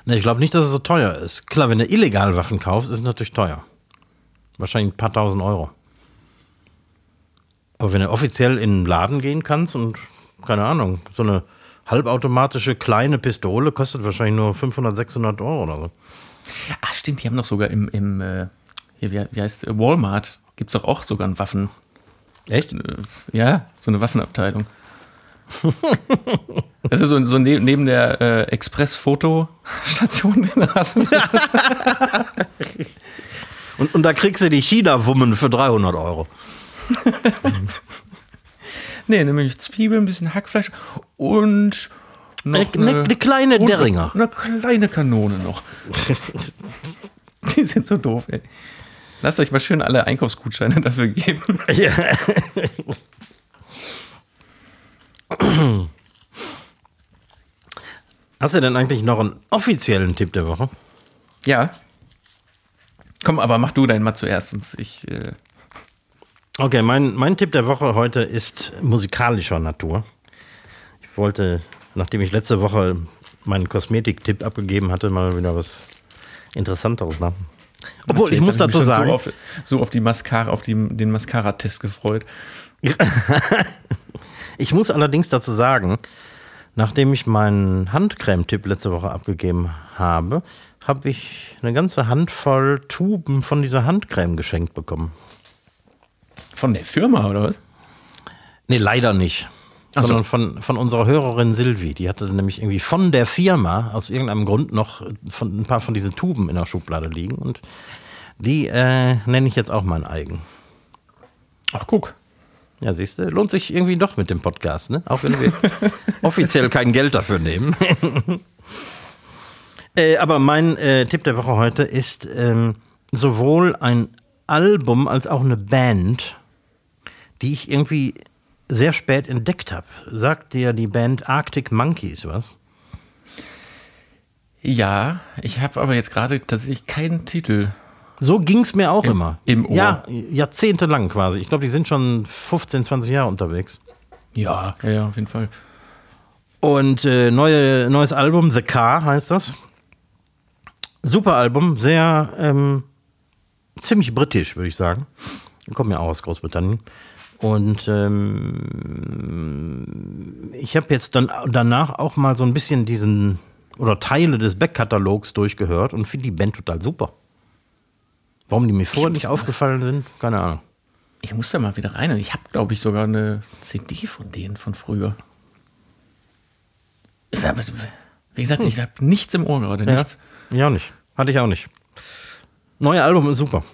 Ne, ich glaube nicht, dass es so teuer ist. Klar, wenn du illegal Waffen kaufst, ist es natürlich teuer. Wahrscheinlich ein paar tausend Euro. Aber wenn du offiziell in den Laden gehen kannst und, keine Ahnung, so eine halbautomatische kleine Pistole kostet wahrscheinlich nur 500, 600 Euro oder so. Ach stimmt, die haben doch sogar im, im äh, hier, wie, heißt äh, Walmart, gibt es doch auch sogar ein Waffen. Echt? Äh, ja, so eine Waffenabteilung. Das ist so, so ne, neben der äh, Express-Fotostation. Und, und da kriegst du die China-Wummen für 300 Euro. nee, nämlich Zwiebeln, ein bisschen Hackfleisch und noch eine, eine kleine und Derringer. Eine kleine Kanone noch. Die sind so doof, ey. Lasst euch mal schön alle Einkaufsgutscheine dafür geben. Ja. Hast du denn eigentlich noch einen offiziellen Tipp der Woche? Ja. Komm, aber mach du deinen mal zuerst, sonst ich. Äh Okay, mein, mein Tipp der Woche heute ist musikalischer Natur. Ich wollte, nachdem ich letzte Woche meinen Kosmetik-Tipp abgegeben hatte, mal wieder was Interessanteres machen. Obwohl, Okay, ich muss dazu schon sagen, So auf, so auf die Mascara, auf die, den Mascara-Test gefreut. ich muss allerdings dazu sagen, nachdem ich meinen Handcreme-Tipp letzte Woche abgegeben habe, habe ich eine ganze Handvoll Tuben von dieser Handcreme geschenkt bekommen. Von der Firma, oder was? Nee, leider nicht. Ach so. Sondern von, von unserer Hörerin Silvi. Die hatte nämlich irgendwie von der Firma aus irgendeinem Grund noch von, ein paar von diesen Tuben in der Schublade liegen. Und die äh, nenne ich jetzt auch mein eigen. Ach, guck. Ja, siehst du, lohnt sich irgendwie doch mit dem Podcast, ne? Auch wenn wir offiziell kein Geld dafür nehmen. äh, aber mein äh, Tipp der Woche heute ist ähm, sowohl ein Album als auch eine Band, die ich irgendwie sehr spät entdeckt habe. Sagt dir die Band Arctic Monkeys was? Ja, ich habe aber jetzt gerade tatsächlich keinen Titel. So ging es mir auch Im- immer. im Ohr. Ja, jahrzehntelang quasi. Ich glaube, die sind schon 15, 20 Jahre unterwegs. Ja, ja, ja, auf jeden Fall. Und äh, neue, neues Album, The Car heißt das. Super Album, sehr ähm, ziemlich britisch, würde ich sagen. Kommt ja auch aus Großbritannien. Und ähm, ich habe jetzt dann danach auch mal so ein bisschen diesen oder Teile des Backkatalogs durchgehört und finde die Band total super. Warum die mir vorher nicht aufgefallen sind, keine Ahnung. Ich muss da mal wieder rein. Und ich habe, glaube ich, sogar eine CD von denen von früher. Wie gesagt, ich habe nichts im Ohr gerade, nichts. Ja, ich auch nicht. Hatte ich auch nicht. Neue Album ist super.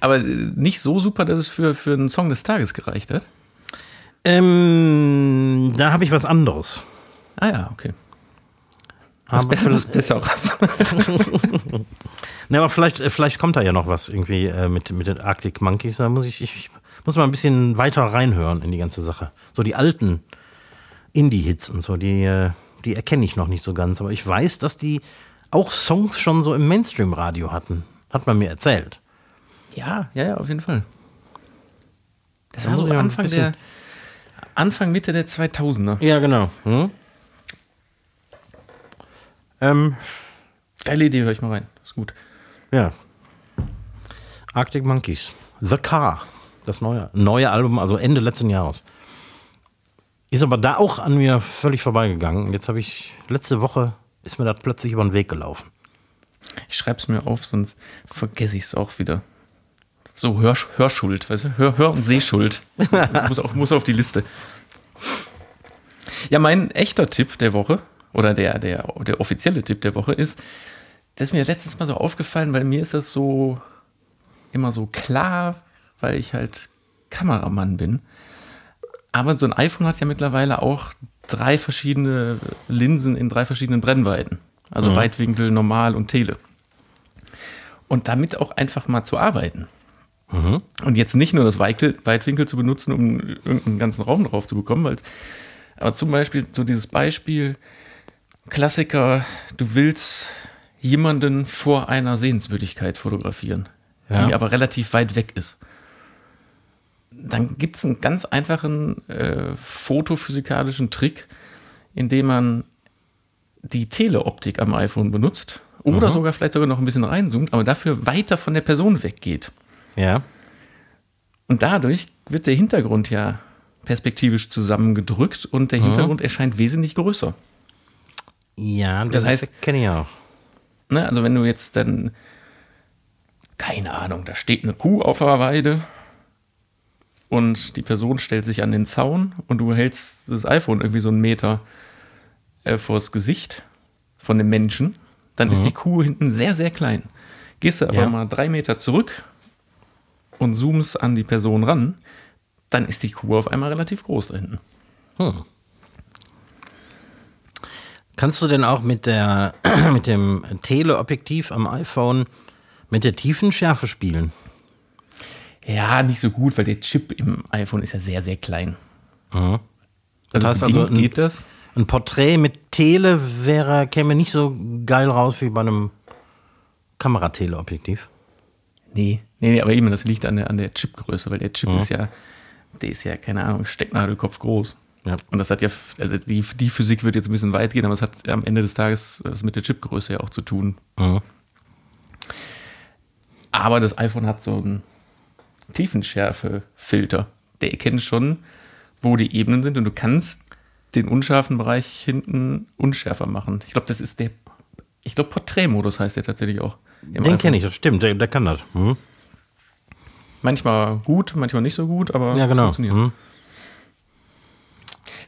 Aber äh, nicht so super, dass es für, für einen Song des Tages gereicht hat. Ähm, da habe ich was anderes. Ah ja, okay. Was, Aber, besser, was vielleicht, Besseres. ne, aber vielleicht, äh, vielleicht kommt da ja noch was irgendwie äh, mit, mit den Arctic Monkeys. Da muss ich, ich muss mal ein bisschen weiter reinhören in die ganze Sache. So die alten Indie-Hits und so, die, die erkenne ich noch nicht so ganz. Aber ich weiß, dass die auch Songs schon so im Mainstream-Radio hatten. Hat man mir erzählt. Ja, ja, ja, auf jeden Fall. Das Da war so ein Anfang der, Anfang, Mitte der 2000er. Ja, genau. Hm? Ähm, Geile Idee, höre ich mal rein. Ist gut. Ja. Arctic Monkeys. The Car. Das neue, neue Album, also Ende letzten Jahres. Ist aber da auch an mir völlig vorbeigegangen. Und Jetzt habe ich, letzte Woche ist mir das plötzlich über den Weg gelaufen. Ich schreibe es mir auf, sonst vergesse ich es auch wieder. So Hör, Hörschuld, weißt du? Hör, Hör- und Sehschuld. muss, auf, muss auf die Liste. Ja, mein echter Tipp der Woche, oder der, der, der offizielle Tipp der Woche ist, das ist mir letztens mal so aufgefallen, weil mir ist das so immer so klar, weil ich halt Kameramann bin. Aber so ein iPhone hat ja mittlerweile auch drei verschiedene Linsen in drei verschiedenen Brennweiten. Also Weitwinkel, Normal und Tele. Und damit auch einfach mal zu arbeiten. Und jetzt nicht nur das Weitwinkel, zu benutzen, um irgendeinen ganzen Raum drauf zu bekommen, weil, aber zum Beispiel so dieses Beispiel, Klassiker, du willst jemanden vor einer Sehenswürdigkeit fotografieren, Ja. die aber relativ weit weg ist. Dann gibt es einen ganz einfachen äh, fotophysikalischen Trick, indem man die Teleoptik am iPhone benutzt oder sogar vielleicht sogar noch ein bisschen reinzoomt, aber dafür weiter von der Person weggeht. Ja. Und dadurch wird der Hintergrund ja perspektivisch zusammengedrückt und der Hintergrund erscheint wesentlich größer. Ja, Das heißt- kenne ich auch. Ne? Also wenn du jetzt dann, keine Ahnung, da steht eine Kuh auf der Weide und die Person stellt sich an den Zaun und du hältst das iPhone irgendwie so einen Meter äh, vors Gesicht von dem Menschen, dann ist die Kuh hinten sehr, sehr klein. Gehst du aber Ja. mal drei Meter zurück und zoomst an die Person ran, dann ist die Kuh auf einmal relativ groß da hinten. Kannst du denn auch mit, der, mit dem Teleobjektiv am iPhone mit der Tiefenschärfe spielen? Ja, nicht so gut, weil der Chip im iPhone ist ja sehr, sehr klein. Das heißt also, ein, geht das? ein Porträt mit Tele wäre, käme nicht so geil raus wie bei einem Kamerateleobjektiv. Nee, nee, nee, aber eben, das liegt an der, an der Chipgröße, weil der Chip ist ja, der ist ja, keine Ahnung, Stecknadelkopf groß. Ja. Und das hat ja, also die, die Physik wird jetzt ein bisschen weit gehen, aber es hat am Ende des Tages was mit der Chipgröße ja auch zu tun. Mhm. Aber das iPhone hat so einen Tiefenschärfe-Filter. Der erkennt schon, wo die Ebenen sind und du kannst den unscharfen Bereich hinten unschärfer machen. Ich glaube, das ist der, ich glaube, Porträtmodus heißt der tatsächlich auch. Den kenne ich, das stimmt, der, der kann das. Mhm. Manchmal gut, manchmal nicht so gut, aber Ja, genau. funktioniert. Mhm.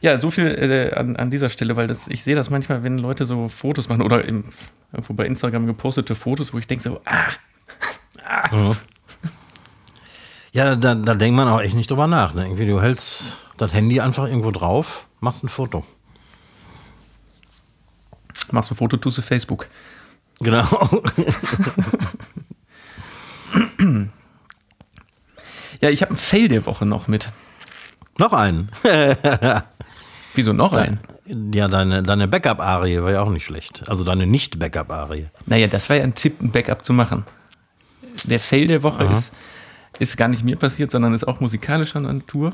Ja, so viel äh, an, an dieser Stelle, weil das, ich sehe das manchmal, wenn Leute so Fotos machen oder im, irgendwo bei Instagram gepostete Fotos, wo ich denke so, ah, Ja, da, da denkt man auch echt nicht drüber nach. Ne? Irgendwie, du hältst das Handy einfach irgendwo drauf, machst ein Foto. Machst ein Foto, tust du Facebook. Genau. Ja, ich habe ein Fail der Woche noch mit. Noch einen. Wieso noch einen? Ja, deine, deine Backup-Arie war ja auch nicht schlecht. Also deine Nicht-Backup-Arie. Naja, das war ja ein Tipp, ein Backup zu machen. Der Fail der Woche ist, ist gar nicht mir passiert, sondern ist auch musikalischer Natur.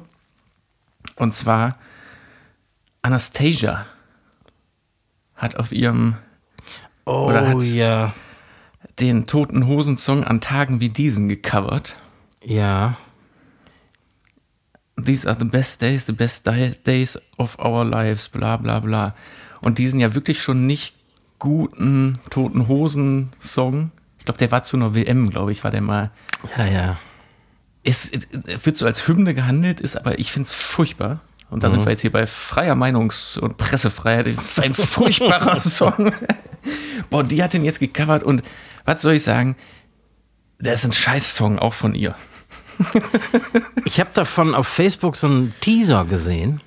Und zwar Anastasia hat auf ihrem Oh Oder hat's- ja. den Toten Hosen Song an Tagen wie diesen gecovert. Ja. These are the best days, the best days of our lives, bla bla bla. Und diesen ja wirklich schon nicht guten Toten Hosen Song. Ich glaube, der war zu einer WM, glaube ich, war der mal. Ja, ja. Es, es wird so als Hymne gehandelt, ist aber ich finde es furchtbar. Und da sind wir jetzt hier bei freier Meinungs- und Pressefreiheit. Ein furchtbarer Song. Boah, die hat den jetzt gecovert und was soll ich sagen? Das ist ein Scheiß-Song auch von ihr. Ich habe davon auf Facebook so einen Teaser gesehen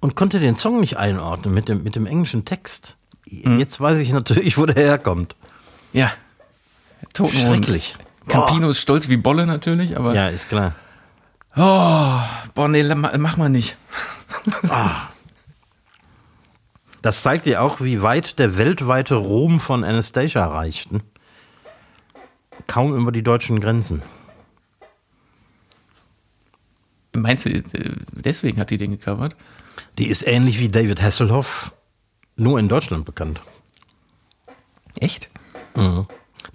und konnte den Song nicht einordnen mit dem, mit dem englischen Text. Jetzt weiß ich natürlich, wo der herkommt. Ja. Toten Hosen. Schrecklich. Campino ist stolz wie Bolle natürlich, aber. Ja, ist klar. Oh, boah, nee, mach mal nicht. Das zeigt dir auch, wie weit der weltweite Ruhm von Anastasia reicht. Ne? Kaum über die deutschen Grenzen. Meinst du, äh, deswegen hat die den gecovert? Die ist ähnlich wie David Hasselhoff, nur in Deutschland bekannt. Echt?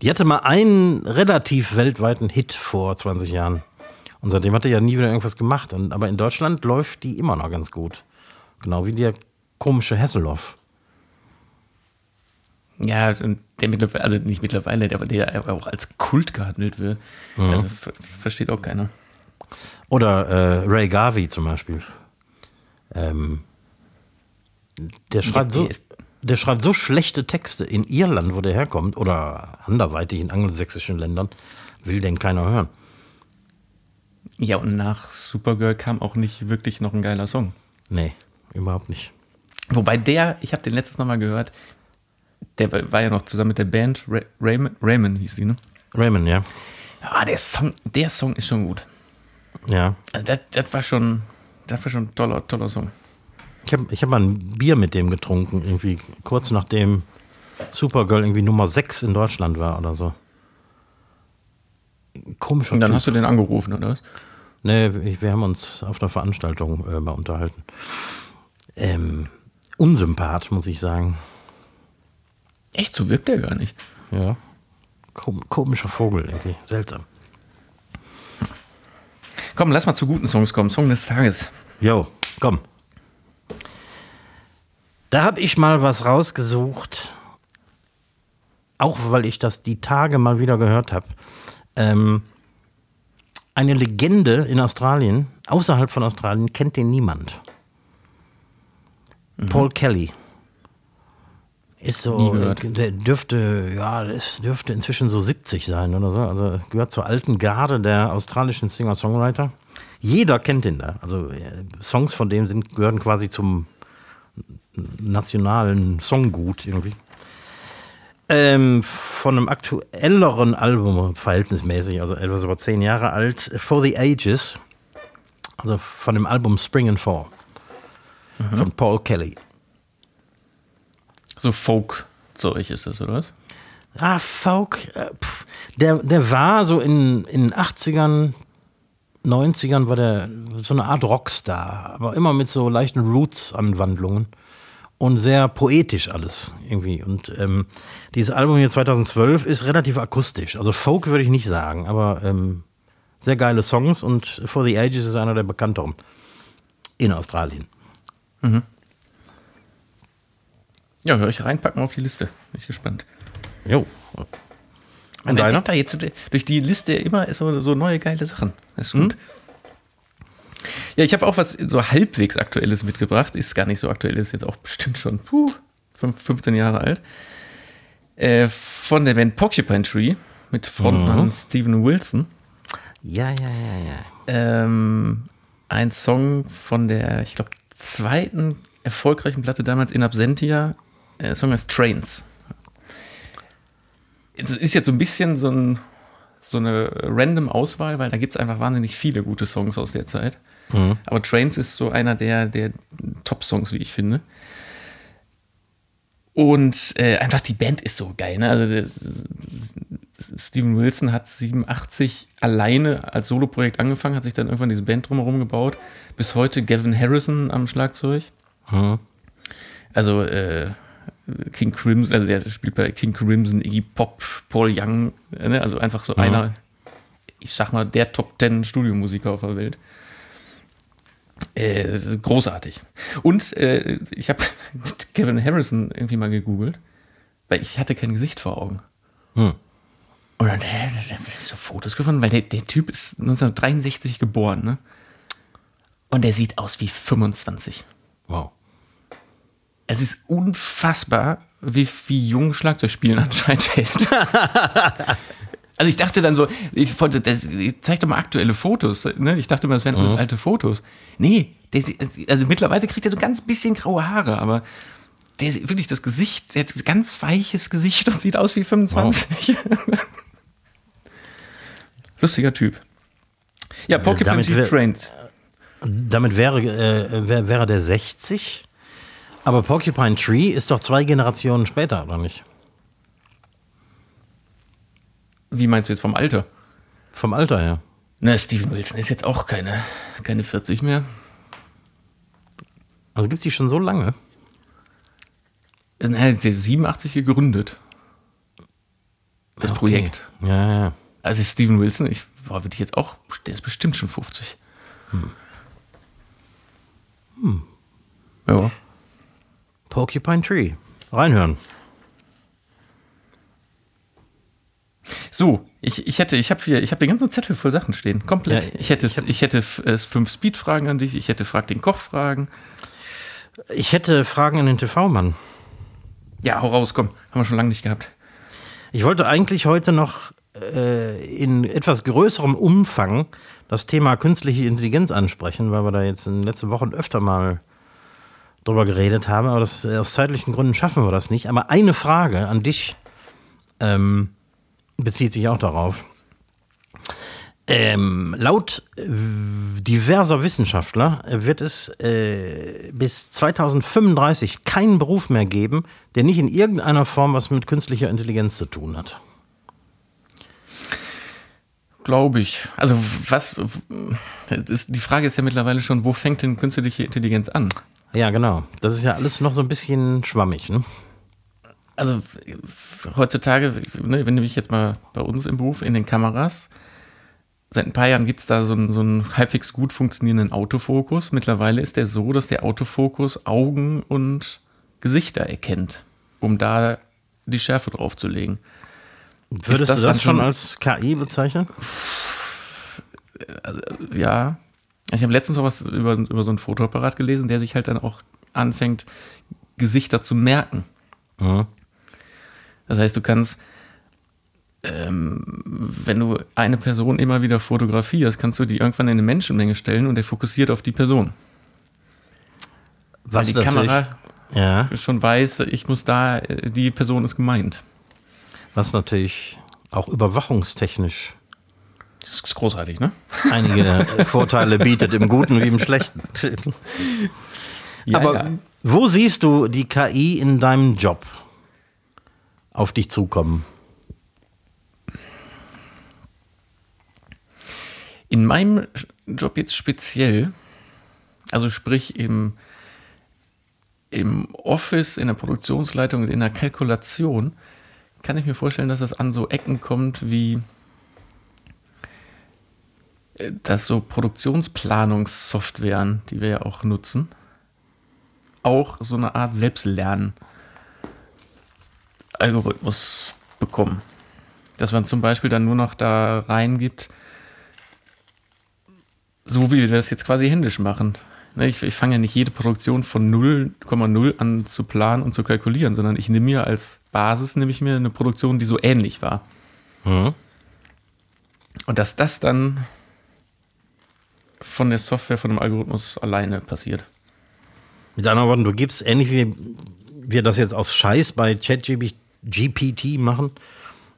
Die hatte mal einen relativ weltweiten Hit vor 20 Jahren. Und seitdem hat er ja nie wieder irgendwas gemacht. Und, aber in Deutschland läuft die immer noch ganz gut. Genau wie der komische Hasselhoff. Ja, und der mittlerweile, also nicht mittlerweile, aber der auch als Kult gehandelt wird. Also ver versteht auch keiner. Oder äh, Ray Garvey zum Beispiel. Ähm, der, schreibt so, der schreibt so schlechte Texte in Irland, wo der herkommt, oder anderweitig in angelsächsischen Ländern, will den keiner hören. Ja, und nach Supergirl kam auch nicht wirklich noch ein geiler Song. Nee, überhaupt nicht. Wobei der, ich habe den letztes Noch mal gehört, der war ja noch zusammen mit der Band, Ra Raymond, Raymond hieß die, ne? Raymond, ja. Ah, der Song, der Song ist schon gut. Ja. Also das, das war schon, das war schon ein toller, toller Song. Ich habe ich hab mal ein Bier mit dem getrunken, irgendwie kurz nachdem Supergirl irgendwie Nummer 6 in Deutschland war oder so. Komischer Und dann Typ. hast du den angerufen, oder was? Nee, wir haben uns auf einer Veranstaltung äh, mal unterhalten. Ähm, unsympath, muss ich sagen. Echt, so wirkt der gar nicht. Ja. Kom komischer Vogel irgendwie. Seltsam. Komm, lass mal zu guten Songs kommen. Song des Tages. Jo, komm. Da habe ich mal was rausgesucht. Auch weil ich das die Tage mal wieder gehört habe. Ähm, eine Legende in Australien, außerhalb von Australien, kennt den niemand. Paul Kelly. Ist so, gehört. der dürfte, ja, das dürfte inzwischen so 70 sein oder so. Also gehört zur alten Garde der australischen Singer-Songwriter. Jeder kennt ihn da. Also äh, Songs von dem sind, gehören quasi zum nationalen Songgut irgendwie. Ähm, von einem aktuelleren Album, verhältnismäßig, also etwas über zehn Jahre alt, For the Ages, also von dem Album Spring and Fall von Paul Kelly. So Folk-Zeug ist das, oder was? Ah, Folk, äh, pff, der, der war so in, in den 80ern, 90ern war der so eine Art Rockstar, aber immer mit so leichten Roots-Anwandlungen und sehr poetisch alles irgendwie. Und ähm, dieses Album hier 2012 ist relativ akustisch. Also Folk würde ich nicht sagen, aber ähm, sehr geile Songs und For the Ages ist einer der bekannteren in Australien. Ja, höre ich reinpacken auf die Liste. Bin ich gespannt. Jo. Man Und deiner? da jetzt durch die Liste immer so, so neue geile Sachen. Das ist gut. Ja, ich habe auch was so halbwegs Aktuelles mitgebracht. Ist gar nicht so aktuell, ist jetzt auch bestimmt schon puh, fünf- 15 Jahre alt. Äh, von der Band Porcupine Tree mit Frontmann Steven Wilson. Ja, ja, ja, ja. Ähm, ein Song von der, ich glaube, zweiten erfolgreichen Platte damals in Absentia. Der Song heißt Trains. Es ist jetzt so ein bisschen so, ein, so eine random Auswahl, weil da gibt es einfach wahnsinnig viele gute Songs aus der Zeit. Mhm. Aber Trains ist so einer der, der Top-Songs, wie ich finde. Und äh, einfach die Band ist so geil. Ne? Also der, Steven Wilson hat 87 alleine als Soloprojekt angefangen, hat sich dann irgendwann diese Band drumherum gebaut. Bis heute Gavin Harrison am Schlagzeug. Mhm. Also äh, King Crimson, also der spielt bei King Crimson, Iggy Pop, Paul Young, ne? also einfach so mhm. einer, ich sag mal, der Top Ten Studiomusiker auf der Welt. Äh, großartig. Und äh, ich habe Kevin Harrison irgendwie mal gegoogelt, weil ich hatte kein Gesicht vor Augen. Hm. Und dann äh, so Fotos gefunden, weil der, der Typ ist 1963 geboren, ne? Und der sieht aus wie 25. Wow. Es ist unfassbar, wie, wie jung Schlagzeugspielen anscheinend hält. Also ich dachte dann so, ich, wollte, das, ich zeig doch mal aktuelle Fotos. Ne? Ich dachte mal, das wären alles mhm. alte Fotos. Nee, der, also mittlerweile kriegt er so ganz bisschen graue Haare, aber der wirklich das Gesicht, der hat ein ganz weiches Gesicht und sieht aus wie 25. Wow. Lustiger Typ. Ja, Porcupine Tree Trained. Damit wäre, äh, wär, wäre der 60, aber Porcupine Tree ist doch zwei Generationen später, oder nicht? Wie meinst du jetzt vom Alter? Vom Alter, ja. Na, Steven Wilson ist jetzt auch keine, keine 40 mehr. Also gibt es die schon so lange? Na, der 87 gegründet. Das okay. Projekt. Ja, ja. Also Steven Wilson, ich war würde ich jetzt auch, der ist bestimmt schon 50. Hm. Hm. Ja. Porcupine Tree. Reinhören. So, ich, ich hätte, ich habe hier, ich habe den ganzen Zettel voll Sachen stehen, komplett. Ja, ich hätte, ich, hab, ich hätte äh, fünf Speed-Fragen an dich, ich hätte Frag den Koch-Fragen. Ich hätte Fragen an den TV-Mann. Ja, hau raus, komm, haben wir schon lange nicht gehabt. Ich wollte eigentlich heute noch äh, in etwas größerem Umfang das Thema künstliche Intelligenz ansprechen, weil wir da jetzt in den letzten Wochen öfter mal drüber geredet haben, aber das, aus zeitlichen Gründen schaffen wir das nicht. Aber eine Frage an dich. Ähm, bezieht sich auch darauf. Ähm, laut äh, diverser Wissenschaftler wird es äh, bis 2035 keinen Beruf mehr geben, der nicht in irgendeiner Form was mit künstlicher Intelligenz zu tun hat. Glaube ich. Also was ist, die Frage ist ja mittlerweile schon, wo fängt denn künstliche Intelligenz an? Ja, genau. Das ist ja alles noch so ein bisschen schwammig. Ne? also heutzutage, ne, wenn du mich jetzt mal bei uns im Beruf in den Kameras, seit ein paar Jahren gibt es da so einen, so einen halbwegs gut funktionierenden Autofokus. Mittlerweile ist der so, dass der Autofokus Augen und Gesichter erkennt, um da die Schärfe drauf zu legen. Würdest das du das schon als KI bezeichnen? Also, ja. Ich habe letztens noch was über, über so einen Fotoapparat gelesen, der sich halt dann auch anfängt, Gesichter zu merken. Mhm. Das heißt, du kannst, ähm, wenn du eine Person immer wieder fotografierst, kannst du die irgendwann in eine Menschenmenge stellen und der fokussiert auf die Person. Was Weil die Kamera ja. schon weiß, ich muss da, die Person ist gemeint. Was natürlich auch überwachungstechnisch das ist großartig, ne? Einige Vorteile bietet im Guten wie im Schlechten. Ja, Aber ja. wo siehst du die KI in deinem Job? auf dich zukommen? In meinem Job jetzt speziell, also sprich im, im Office, in der Produktionsleitung, in der Kalkulation, kann ich mir vorstellen, dass das an so Ecken kommt wie dass so Produktionsplanungssoftwaren, die wir ja auch nutzen, auch so eine Art Selbstlernen Algorithmus bekommen. Dass man zum Beispiel dann nur noch da reingibt, so wie wir das jetzt quasi händisch machen. Ne, ich, ich fange ja nicht jede Produktion von 0,0 an zu planen und zu kalkulieren, sondern ich nehme mir als Basis nehme ich mir eine Produktion, die so ähnlich war. Mhm. Und dass das dann von der Software, von dem Algorithmus alleine passiert. Mit anderen Worten, du gibst ähnlich wie wir das jetzt aus Scheiß bei ChatGPT machen,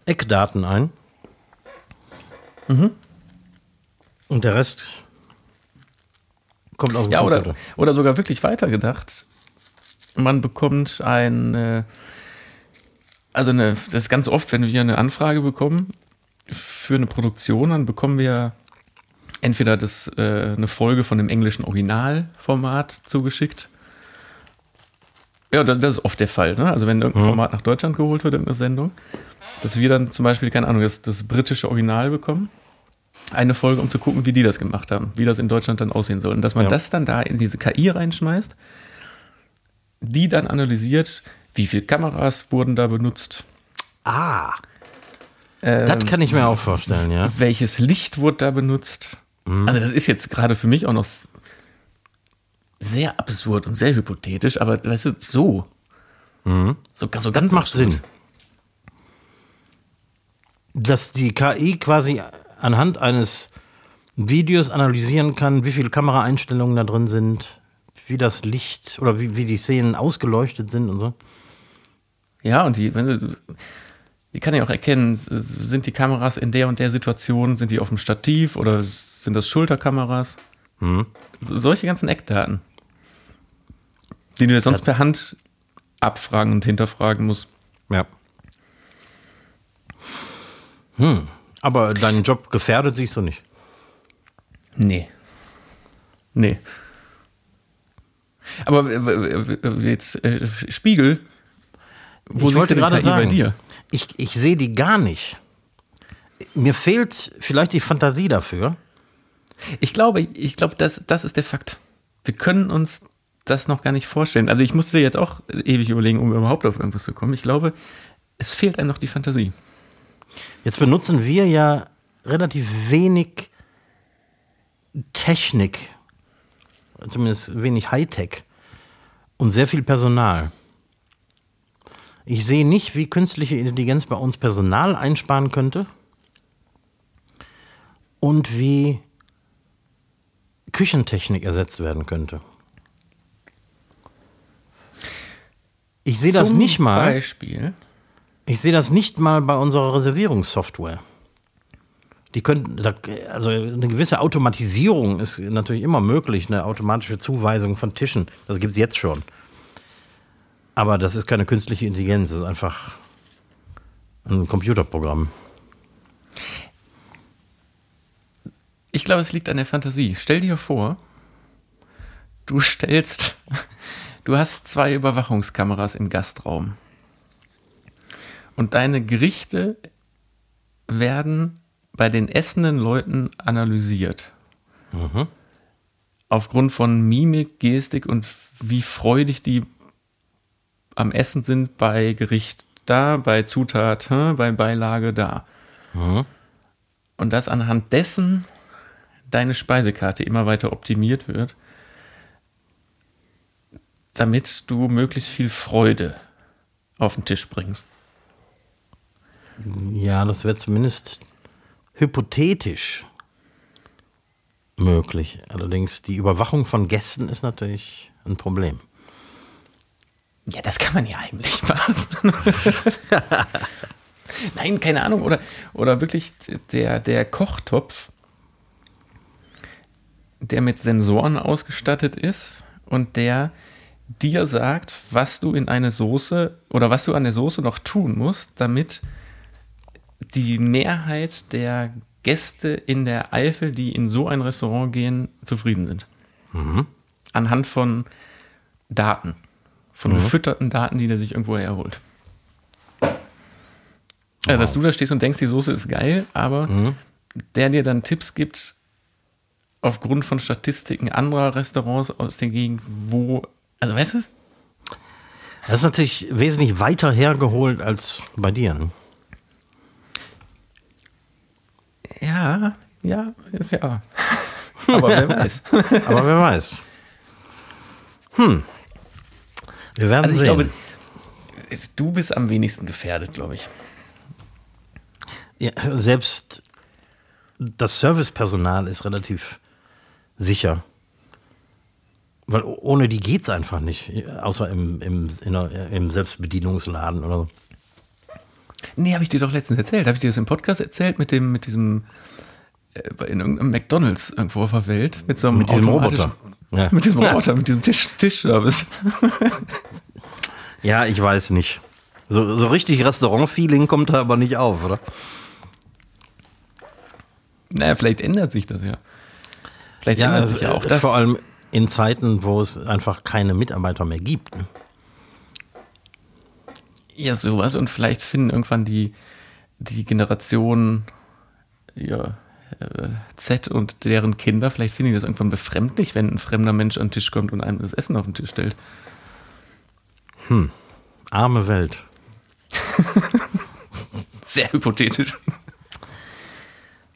Eckdaten ein. Mhm. Und der Rest kommt aus dem Ja, oder, Computer. oder sogar wirklich weitergedacht. Man bekommt ein, äh, also eine, das ist ganz oft, wenn wir eine Anfrage bekommen für eine Produktion, dann bekommen wir entweder das, äh, eine Folge von dem englischen Originalformat zugeschickt. Ja, das, ist oft der Fall. Ne? Also wenn irgendein Format nach Deutschland geholt wird, irgendeine Sendung, dass wir dann zum Beispiel, keine Ahnung, das, das britische Original bekommen eine Folge, um zu gucken, wie die das gemacht haben, wie das in Deutschland dann aussehen soll. Und dass man Ja. das dann da in diese KI reinschmeißt, die dann analysiert, wie viele Kameras wurden da benutzt, Ah, ähm, das kann ich mir auch vorstellen, ja. welches Licht wurde da benutzt. Mhm. Also das ist jetzt gerade für mich auch noch sehr absurd und sehr hypothetisch, aber weißt du, so. So, so ganz Mhm. Das macht absurd. Sinn. Dass die KI quasi anhand eines Videos analysieren kann, wie viele Kameraeinstellungen da drin sind, wie das Licht oder wie, wie die Szenen ausgeleuchtet sind und so. Ja, und die, wenn du, die kann ja auch erkennen, sind die Kameras in der und der Situation, sind die auf dem Stativ oder sind das Schulterkameras? So, solche ganzen Eckdaten, die du jetzt sonst per Hand abfragen und hinterfragen musst. Ja. Hm. Aber dein Job gefährdet sich so nicht. Nee. Nee. Aber äh, jetzt äh, Spiegel, wo ich wollte gerade KI sagen, bei dir? Ich, ich sehe die gar nicht. Mir fehlt vielleicht die Fantasie dafür. Ich glaube, ich glaube, das, das ist der Fakt. Wir können uns das noch gar nicht vorstellen. Also ich musste jetzt auch ewig überlegen, um überhaupt auf irgendwas zu kommen. Ich glaube, es fehlt einem noch die Fantasie. Jetzt benutzen wir ja relativ wenig Technik, zumindest wenig Hightech und sehr viel Personal. Ich sehe nicht, wie künstliche Intelligenz bei uns Personal einsparen könnte und wie Küchentechnik ersetzt werden könnte. Ich sehe das nicht mal. Beispiel. Ich sehe das nicht mal bei unserer Reservierungssoftware. Die können, da- also eine gewisse Automatisierung ist natürlich immer möglich, eine automatische Zuweisung von Tischen. Das gibt es jetzt schon. Aber das ist keine künstliche Intelligenz, das ist einfach ein Computerprogramm. Ich glaube, es liegt an der Fantasie. Stell dir vor, du stellst, du hast zwei Überwachungskameras im Gastraum. Und deine Gerichte werden bei den essenden Leuten analysiert. Aufgrund von Mimik, Gestik und wie freudig die am Essen sind bei Gericht da, bei Zutat, hm, bei Beilage da. Und dass anhand dessen deine Speisekarte immer weiter optimiert wird, damit du möglichst viel Freude auf den Tisch bringst. Ja, das wäre zumindest hypothetisch möglich. Allerdings die Überwachung von Gästen ist natürlich ein Problem. Ja, das kann man ja heimlich machen. Nein, keine Ahnung. Oder, oder wirklich der, der Kochtopf, der mit Sensoren ausgestattet ist und der dir sagt, was du in eine Soße oder was du an der Soße noch tun musst, damit die Mehrheit der Gäste in der Eifel, die in so ein Restaurant gehen, zufrieden sind. Anhand von Daten, von gefütterten Daten, die der sich irgendwo herholt. Ja, dass du da stehst und denkst, die Soße ist geil, aber der dir dann Tipps gibt aufgrund von Statistiken anderer Restaurants aus der Gegend, wo, also weißt du, Das ist natürlich wesentlich weiter hergeholt als bei dir. Ne? ja, ja, ja. Aber wer weiß. Aber wer weiß. Hm. Wir werden Also ich sehen. glaube, du bist am wenigsten gefährdet, glaube ich. ja, selbst das Servicepersonal ist relativ sicher. Weil ohne die geht es einfach nicht. Außer im, im, der, im Selbstbedienungsladen oder so. Nee, habe ich dir doch letztens erzählt. Habe ich dir das im Podcast erzählt mit dem, mit diesem äh, in irgendeinem McDonalds irgendwo auf der Welt mit so einem mit diesem Roboter. Ja. Mit diesem Roboter, mit diesem Tisch, Tischservice. ja, ich weiß nicht. So, so richtig Restaurant-Feeling kommt da aber nicht auf, oder? Naja, vielleicht ändert sich das ja. Vielleicht ja, ändert sich ja auch das. Vor allem in Zeiten, wo es einfach keine Mitarbeiter mehr gibt. Ja, sowas. Und vielleicht finden irgendwann die, die Generation ja, äh, Z und deren Kinder, vielleicht finden die das irgendwann befremdlich, wenn ein fremder Mensch an den Tisch kommt und einem das Essen auf den Tisch stellt. Hm, arme Welt. Sehr hypothetisch.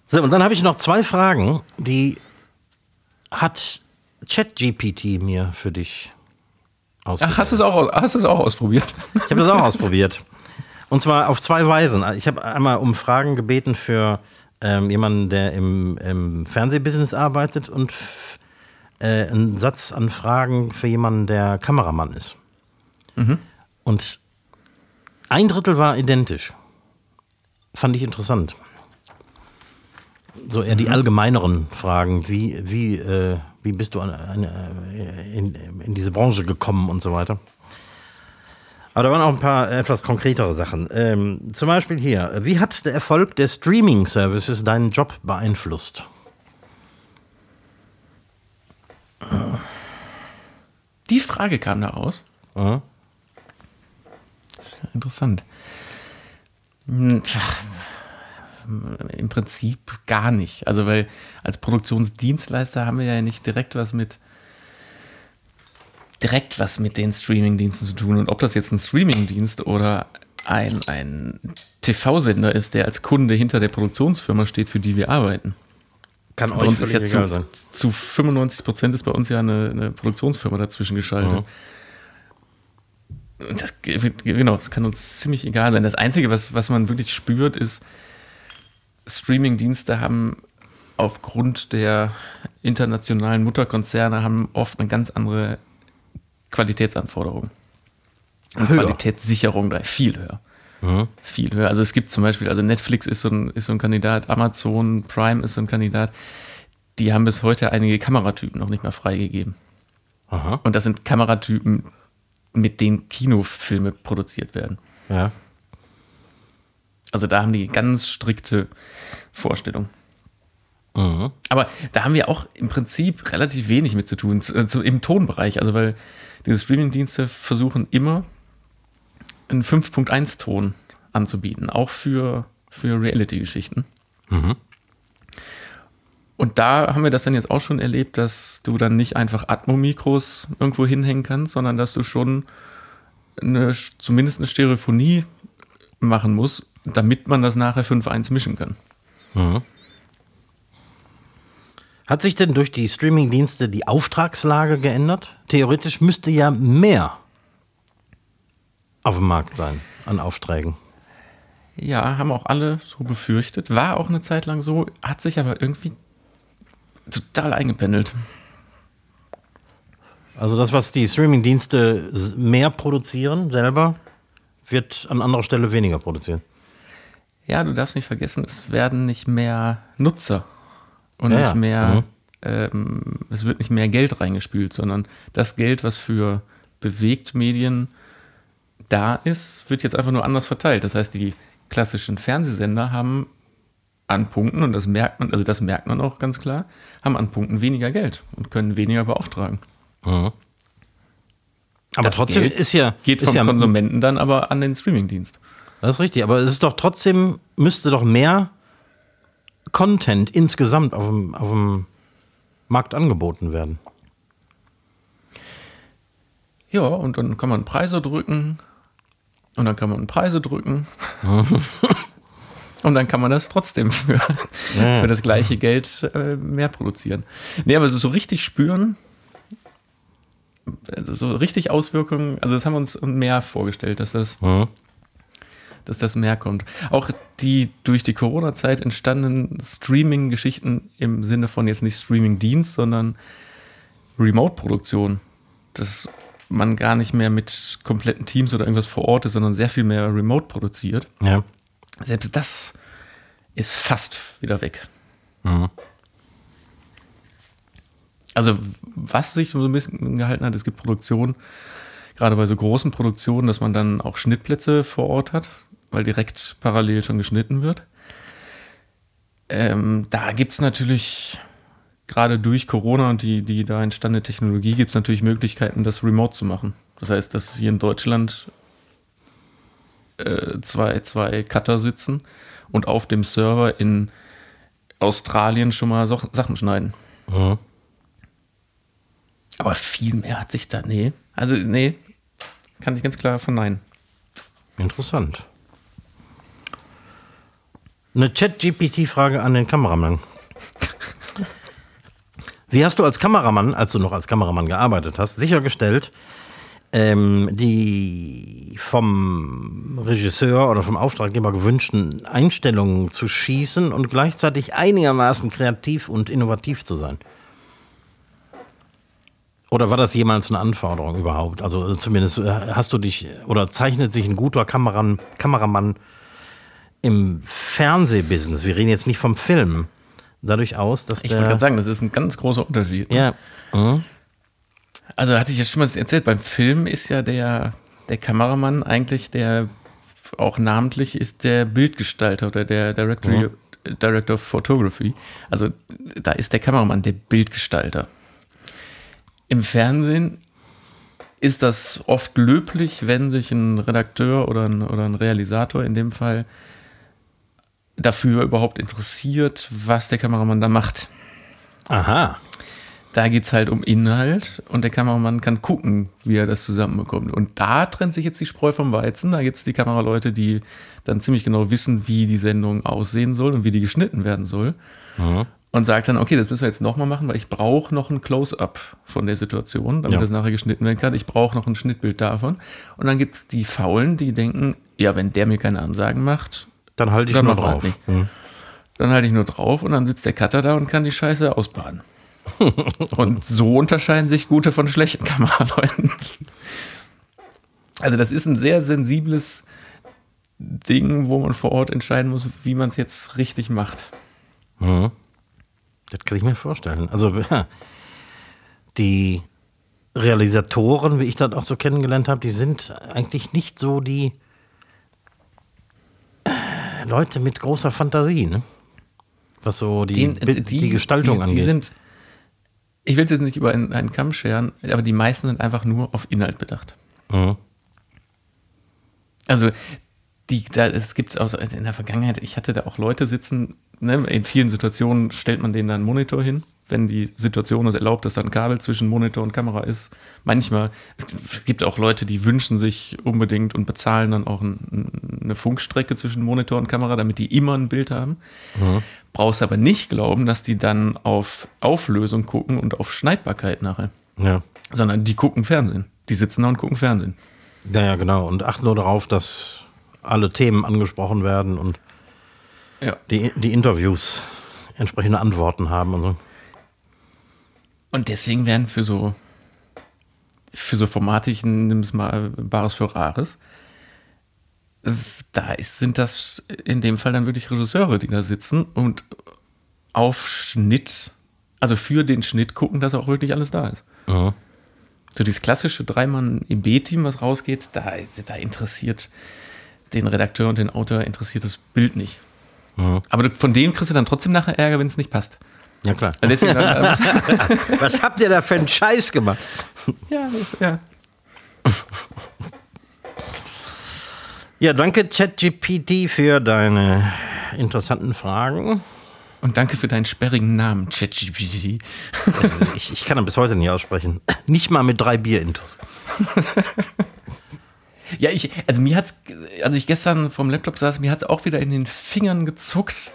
So, und dann habe ich noch zwei Fragen, die hat ChatGPT mir für dich ausprobiert. Ach, hast du es auch, hast es auch ausprobiert? Ich habe das auch ausprobiert. Und zwar auf zwei Weisen. Ich habe einmal um Fragen gebeten für ähm, jemanden, der im, im Fernsehbusiness arbeitet und äh, einen Satz an Fragen für jemanden, der Kameramann ist. Mhm. Und ein Drittel war identisch. Fand ich interessant. So eher die mhm. allgemeineren Fragen, wie, wie, äh, wie bist du an, an, äh, in, in diese Branche gekommen und so weiter. Aber da waren auch ein paar etwas konkretere Sachen. Ähm, zum Beispiel hier, wie hat der Erfolg der Streaming-Services deinen Job beeinflusst? Die Frage kam da raus. Mhm. Interessant. Hm, Im Prinzip gar nicht. Also, weil als Produktionsdienstleister haben wir ja nicht direkt was mit direkt was mit den Streamingdiensten zu tun. Und ob das jetzt ein Streamingdienst oder ein, ein TV-Sender ist, der als Kunde hinter der Produktionsfirma steht, für die wir arbeiten. Kann bei uns ist ja zu, sein. zu 95 Prozent ist bei uns ja eine, eine Produktionsfirma dazwischen geschaltet. Mhm. Das, genau, das kann uns ziemlich egal sein. Das Einzige, was, was man wirklich spürt, ist, Streamingdienste haben aufgrund der internationalen Mutterkonzerne haben oft eine ganz andere Qualitätsanforderungen. Und höher. Qualitätssicherung da viel höher. Mhm. Viel höher. Also es gibt zum Beispiel, also Netflix ist so, ein, ist so ein Kandidat, Amazon Prime ist so ein Kandidat. Die haben bis heute einige Kameratypen noch nicht mal freigegeben. Aha. Und das sind Kameratypen, mit denen Kinofilme produziert werden. Ja. Also da haben die ganz strikte Vorstellungen. Mhm. Aber da haben wir auch im Prinzip relativ wenig mit zu tun, im Tonbereich. Also weil diese Streamingdienste versuchen immer einen 5.1-Ton anzubieten, auch für, für Reality-Geschichten. Mhm. Und da haben wir das dann jetzt auch schon erlebt, dass du dann nicht einfach Atmo-Mikros irgendwo hinhängen kannst, sondern dass du schon eine, zumindest eine Stereophonie machen musst, damit man das nachher 5.1 mischen kann. Mhm. Hat sich denn durch die Streamingdienste die Auftragslage geändert? Theoretisch müsste ja mehr auf dem Markt sein an Aufträgen. Ja, haben auch alle so befürchtet. War auch eine Zeit lang so, hat sich aber irgendwie total eingependelt. Also das, was die Streamingdienste mehr produzieren selber, wird an anderer Stelle weniger produzieren. Ja, du darfst nicht vergessen, es werden nicht mehr Nutzer und ja, nicht mehr, mhm. ähm, es wird nicht mehr Geld reingespült, sondern das Geld, was für Bewegtmedien da ist, wird jetzt einfach nur anders verteilt. Das heißt, die klassischen Fernsehsender haben an Punkten, und das merkt man, also das merkt man auch ganz klar, haben an Punkten weniger Geld und können weniger beauftragen. Mhm. Aber das trotzdem Geld ist ja. Geht vom ja, Konsumenten dann aber an den Streamingdienst. Das ist richtig, aber es ist doch trotzdem, müsste doch mehr Content insgesamt auf dem, auf dem Markt angeboten werden. Ja, und dann kann man Preise drücken und dann kann man Preise drücken. und dann kann man das trotzdem für, ja. für das gleiche Geld äh, mehr produzieren. Nee, aber so richtig spüren, also so richtig Auswirkungen, also das haben wir uns mehr vorgestellt, dass das, mhm. Dass das mehr kommt. Auch die durch die Corona-Zeit entstandenen Streaming-Geschichten im Sinne von jetzt nicht Streaming-Dienst, sondern Remote-Produktion. Dass man gar nicht mehr mit kompletten Teams oder irgendwas vor Ort ist, sondern sehr viel mehr remote produziert. Ja. Selbst das ist fast wieder weg. Mhm. Also, was sich so ein bisschen gehalten hat, es gibt Produktionen, gerade bei so großen Produktionen, dass man dann auch Schnittplätze vor Ort hat, weil direkt parallel schon geschnitten wird. Ähm, da gibt es natürlich, gerade durch Corona und die, die da entstandene Technologie, gibt es natürlich Möglichkeiten, das remote zu machen. Das heißt, dass hier in Deutschland äh, zwei, zwei Cutter sitzen und auf dem Server in Australien schon mal so, Sachen schneiden. Mhm. Aber viel mehr hat sich da, nee. Also, nee, kann ich ganz klar verneinen. Interessant. Eine Chat-GPT-Frage an den Kameramann. Wie hast du als Kameramann, als du noch als Kameramann gearbeitet hast, sichergestellt, ähm, die vom Regisseur oder vom Auftraggeber gewünschten Einstellungen zu schießen und gleichzeitig einigermaßen kreativ und innovativ zu sein? Oder war das jemals eine Anforderung überhaupt? Also zumindest äh, hast du dich oder zeichnet sich ein guter Kameran, Kameramann im Fernsehbusiness, wir reden jetzt nicht vom Film, dadurch aus, dass Ich der... wollte gerade sagen, das ist ein ganz großer Unterschied. ne? ja, mhm. Also hatte ich ja schon mal erzählt, beim Film ist ja der, der Kameramann eigentlich der auch namentlich ist der Bildgestalter oder der Director, Director of Photography. Also da ist der Kameramann der Bildgestalter. Im Fernsehen ist das oft löblich, wenn sich ein Redakteur oder ein, oder ein Realisator in dem Fall dafür überhaupt interessiert, was der Kameramann da macht. Aha. Da geht es halt um Inhalt und der Kameramann kann gucken, wie er das zusammenbekommt. Und da trennt sich jetzt die Spreu vom Weizen. Da gibt es die Kameraleute, die dann ziemlich genau wissen, wie die Sendung aussehen soll und wie die geschnitten werden soll. Und sagt dann, okay, das müssen wir jetzt nochmal machen, weil ich brauche noch ein Close-up von der Situation, damit Ja. das nachher geschnitten werden kann. Ich brauche noch ein Schnittbild davon. Und dann gibt es die Faulen, die denken, ja, wenn der mir keine Ansagen macht, Dann halte ich Dann nur halt drauf. Mhm. dann halte ich nur drauf und dann sitzt der Cutter da und kann die Scheiße ausbaden. und so unterscheiden sich gute von schlechten Kameraleuten. Also das ist ein sehr sensibles Ding, wo man vor Ort entscheiden muss, wie man es jetzt richtig macht. Mhm. Das kann ich mir vorstellen. Also die Realisatoren, wie ich das auch so kennengelernt habe, die sind eigentlich nicht so die Leute mit großer Fantasie, ne? Was so die, Den- Bild- die, Gestaltung die, angeht. Die sind, ich will es jetzt nicht über einen, einen Kamm scheren, aber die meisten sind einfach nur auf Inhalt bedacht. mhm. Also die, da, es gibt auch so in der Vergangenheit, ich hatte da auch Leute sitzen, ne, in vielen Situationen stellt man denen dann einen Monitor hin, wenn die Situation es erlaubt, dass da ein Kabel zwischen Monitor und Kamera ist. Manchmal, es gibt auch Leute, die wünschen sich unbedingt und bezahlen dann auch ein, eine Funkstrecke zwischen Monitor und Kamera, damit die immer ein Bild haben. Brauchst aber nicht glauben, dass die dann auf Auflösung gucken und auf Schneidbarkeit nachher, Ja. sondern die gucken Fernsehen. Die sitzen da und gucken Fernsehen. ja, ja, genau. Und achten nur darauf, dass alle Themen angesprochen werden und Ja. die, die Interviews entsprechende Antworten haben und so. Und deswegen werden für so, für so Formate, ich nehme es mal Bares für Rares, da ist, sind das in dem Fall dann wirklich Regisseure, die da sitzen und auf Schnitt, also für den Schnitt gucken, dass auch wirklich alles da ist. Mhm. So dieses klassische Dreimann-EB-Team, was rausgeht, da, da interessiert den Redakteur und den Autor interessiert das Bild nicht. Mhm. Aber von denen kriegst du dann trotzdem nachher Ärger, wenn es nicht passt. Ja, klar. Deswegen, Was habt ihr da für einen Scheiß gemacht? ja, das, ja. Ja, danke ChatGPT für deine interessanten Fragen. Und danke für deinen sperrigen Namen, ChatGPT. Also ich, ich kann ihn bis heute nicht aussprechen. Nicht mal mit drei Bier-Intus. Ja, ich, also mir hat's, als ich gestern vom Laptop saß, mir hat's auch wieder in den Fingern gezuckt,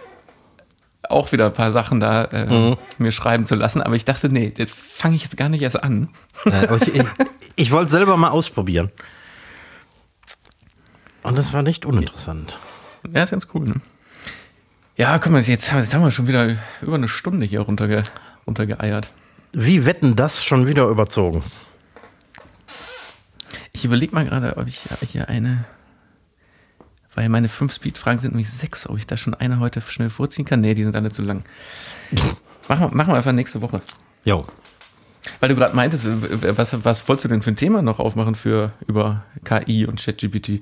auch wieder ein paar Sachen da äh, mir schreiben zu lassen. Aber ich dachte, nee, das fange ich jetzt gar nicht erst an. Aber ich ich, ich wollte selber mal ausprobieren. Und das war nicht uninteressant. Ja, ist ganz cool, ne? Ja, komm mal, jetzt, jetzt haben wir schon wieder über eine Stunde hier runterge, runtergeeiert. Wie wetten das schon wieder überzogen? Ich überlege mal gerade, ob ich hier eine, weil meine fünf Speed-Fragen sind nämlich sechs, ob ich da schon eine heute schnell vorziehen kann. Nee, die sind alle zu lang. Machen wir, machen wir einfach nächste Woche. Jo. Weil du gerade meintest, was, was wolltest du denn für ein Thema noch aufmachen für über KI und ChatGPT?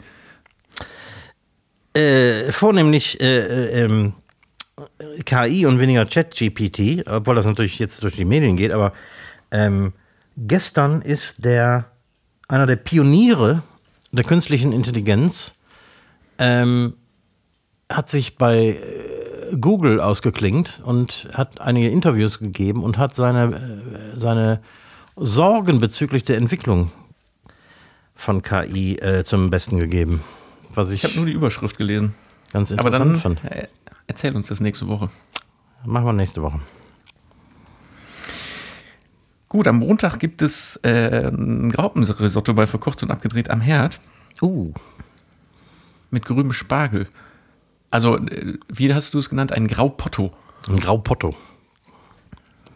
Äh, vornehmlich äh, ähm, KI und weniger ChatGPT, obwohl das natürlich jetzt durch die Medien geht, aber ähm, gestern ist der einer der Pioniere der künstlichen Intelligenz ähm, hat sich bei äh, Google ausgeklingt und hat einige Interviews gegeben und hat seine, äh, seine Sorgen bezüglich der Entwicklung von KI äh, zum Besten gegeben. Was ich ich habe nur die Überschrift gelesen. Ganz interessant Aber dann, fand. äh, Erzähl uns das nächste Woche. Machen wir nächste Woche. Gut, am Montag gibt es äh, ein Graupenrisotto bei Verkocht und Abgedreht am Herd. Uh. Mit grünem Spargel. Also, äh, wie hast du es genannt? Ein Graupotto. Ein Graupotto.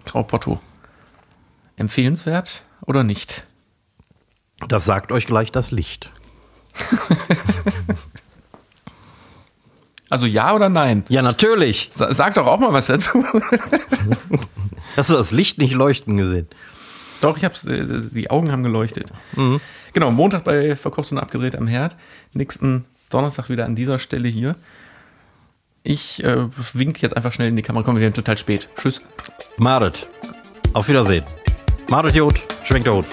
Graupotto. Empfehlenswert oder nicht? Das sagt euch gleich das Licht. Also ja oder nein? Ja, natürlich. Sa- Sag doch auch mal was dazu. Hast du das Licht nicht leuchten gesehen? Doch, ich hab's, äh, die Augen haben geleuchtet. Genau, Montag bei Verkocht und Abgedreht am Herd. Nächsten Donnerstag wieder an dieser Stelle hier. Ich äh, wink jetzt einfach schnell in die Kamera. Kommen wir sind total spät. Tschüss. Madet. Auf Wiedersehen. Madet Jod, schwenkt der Hut.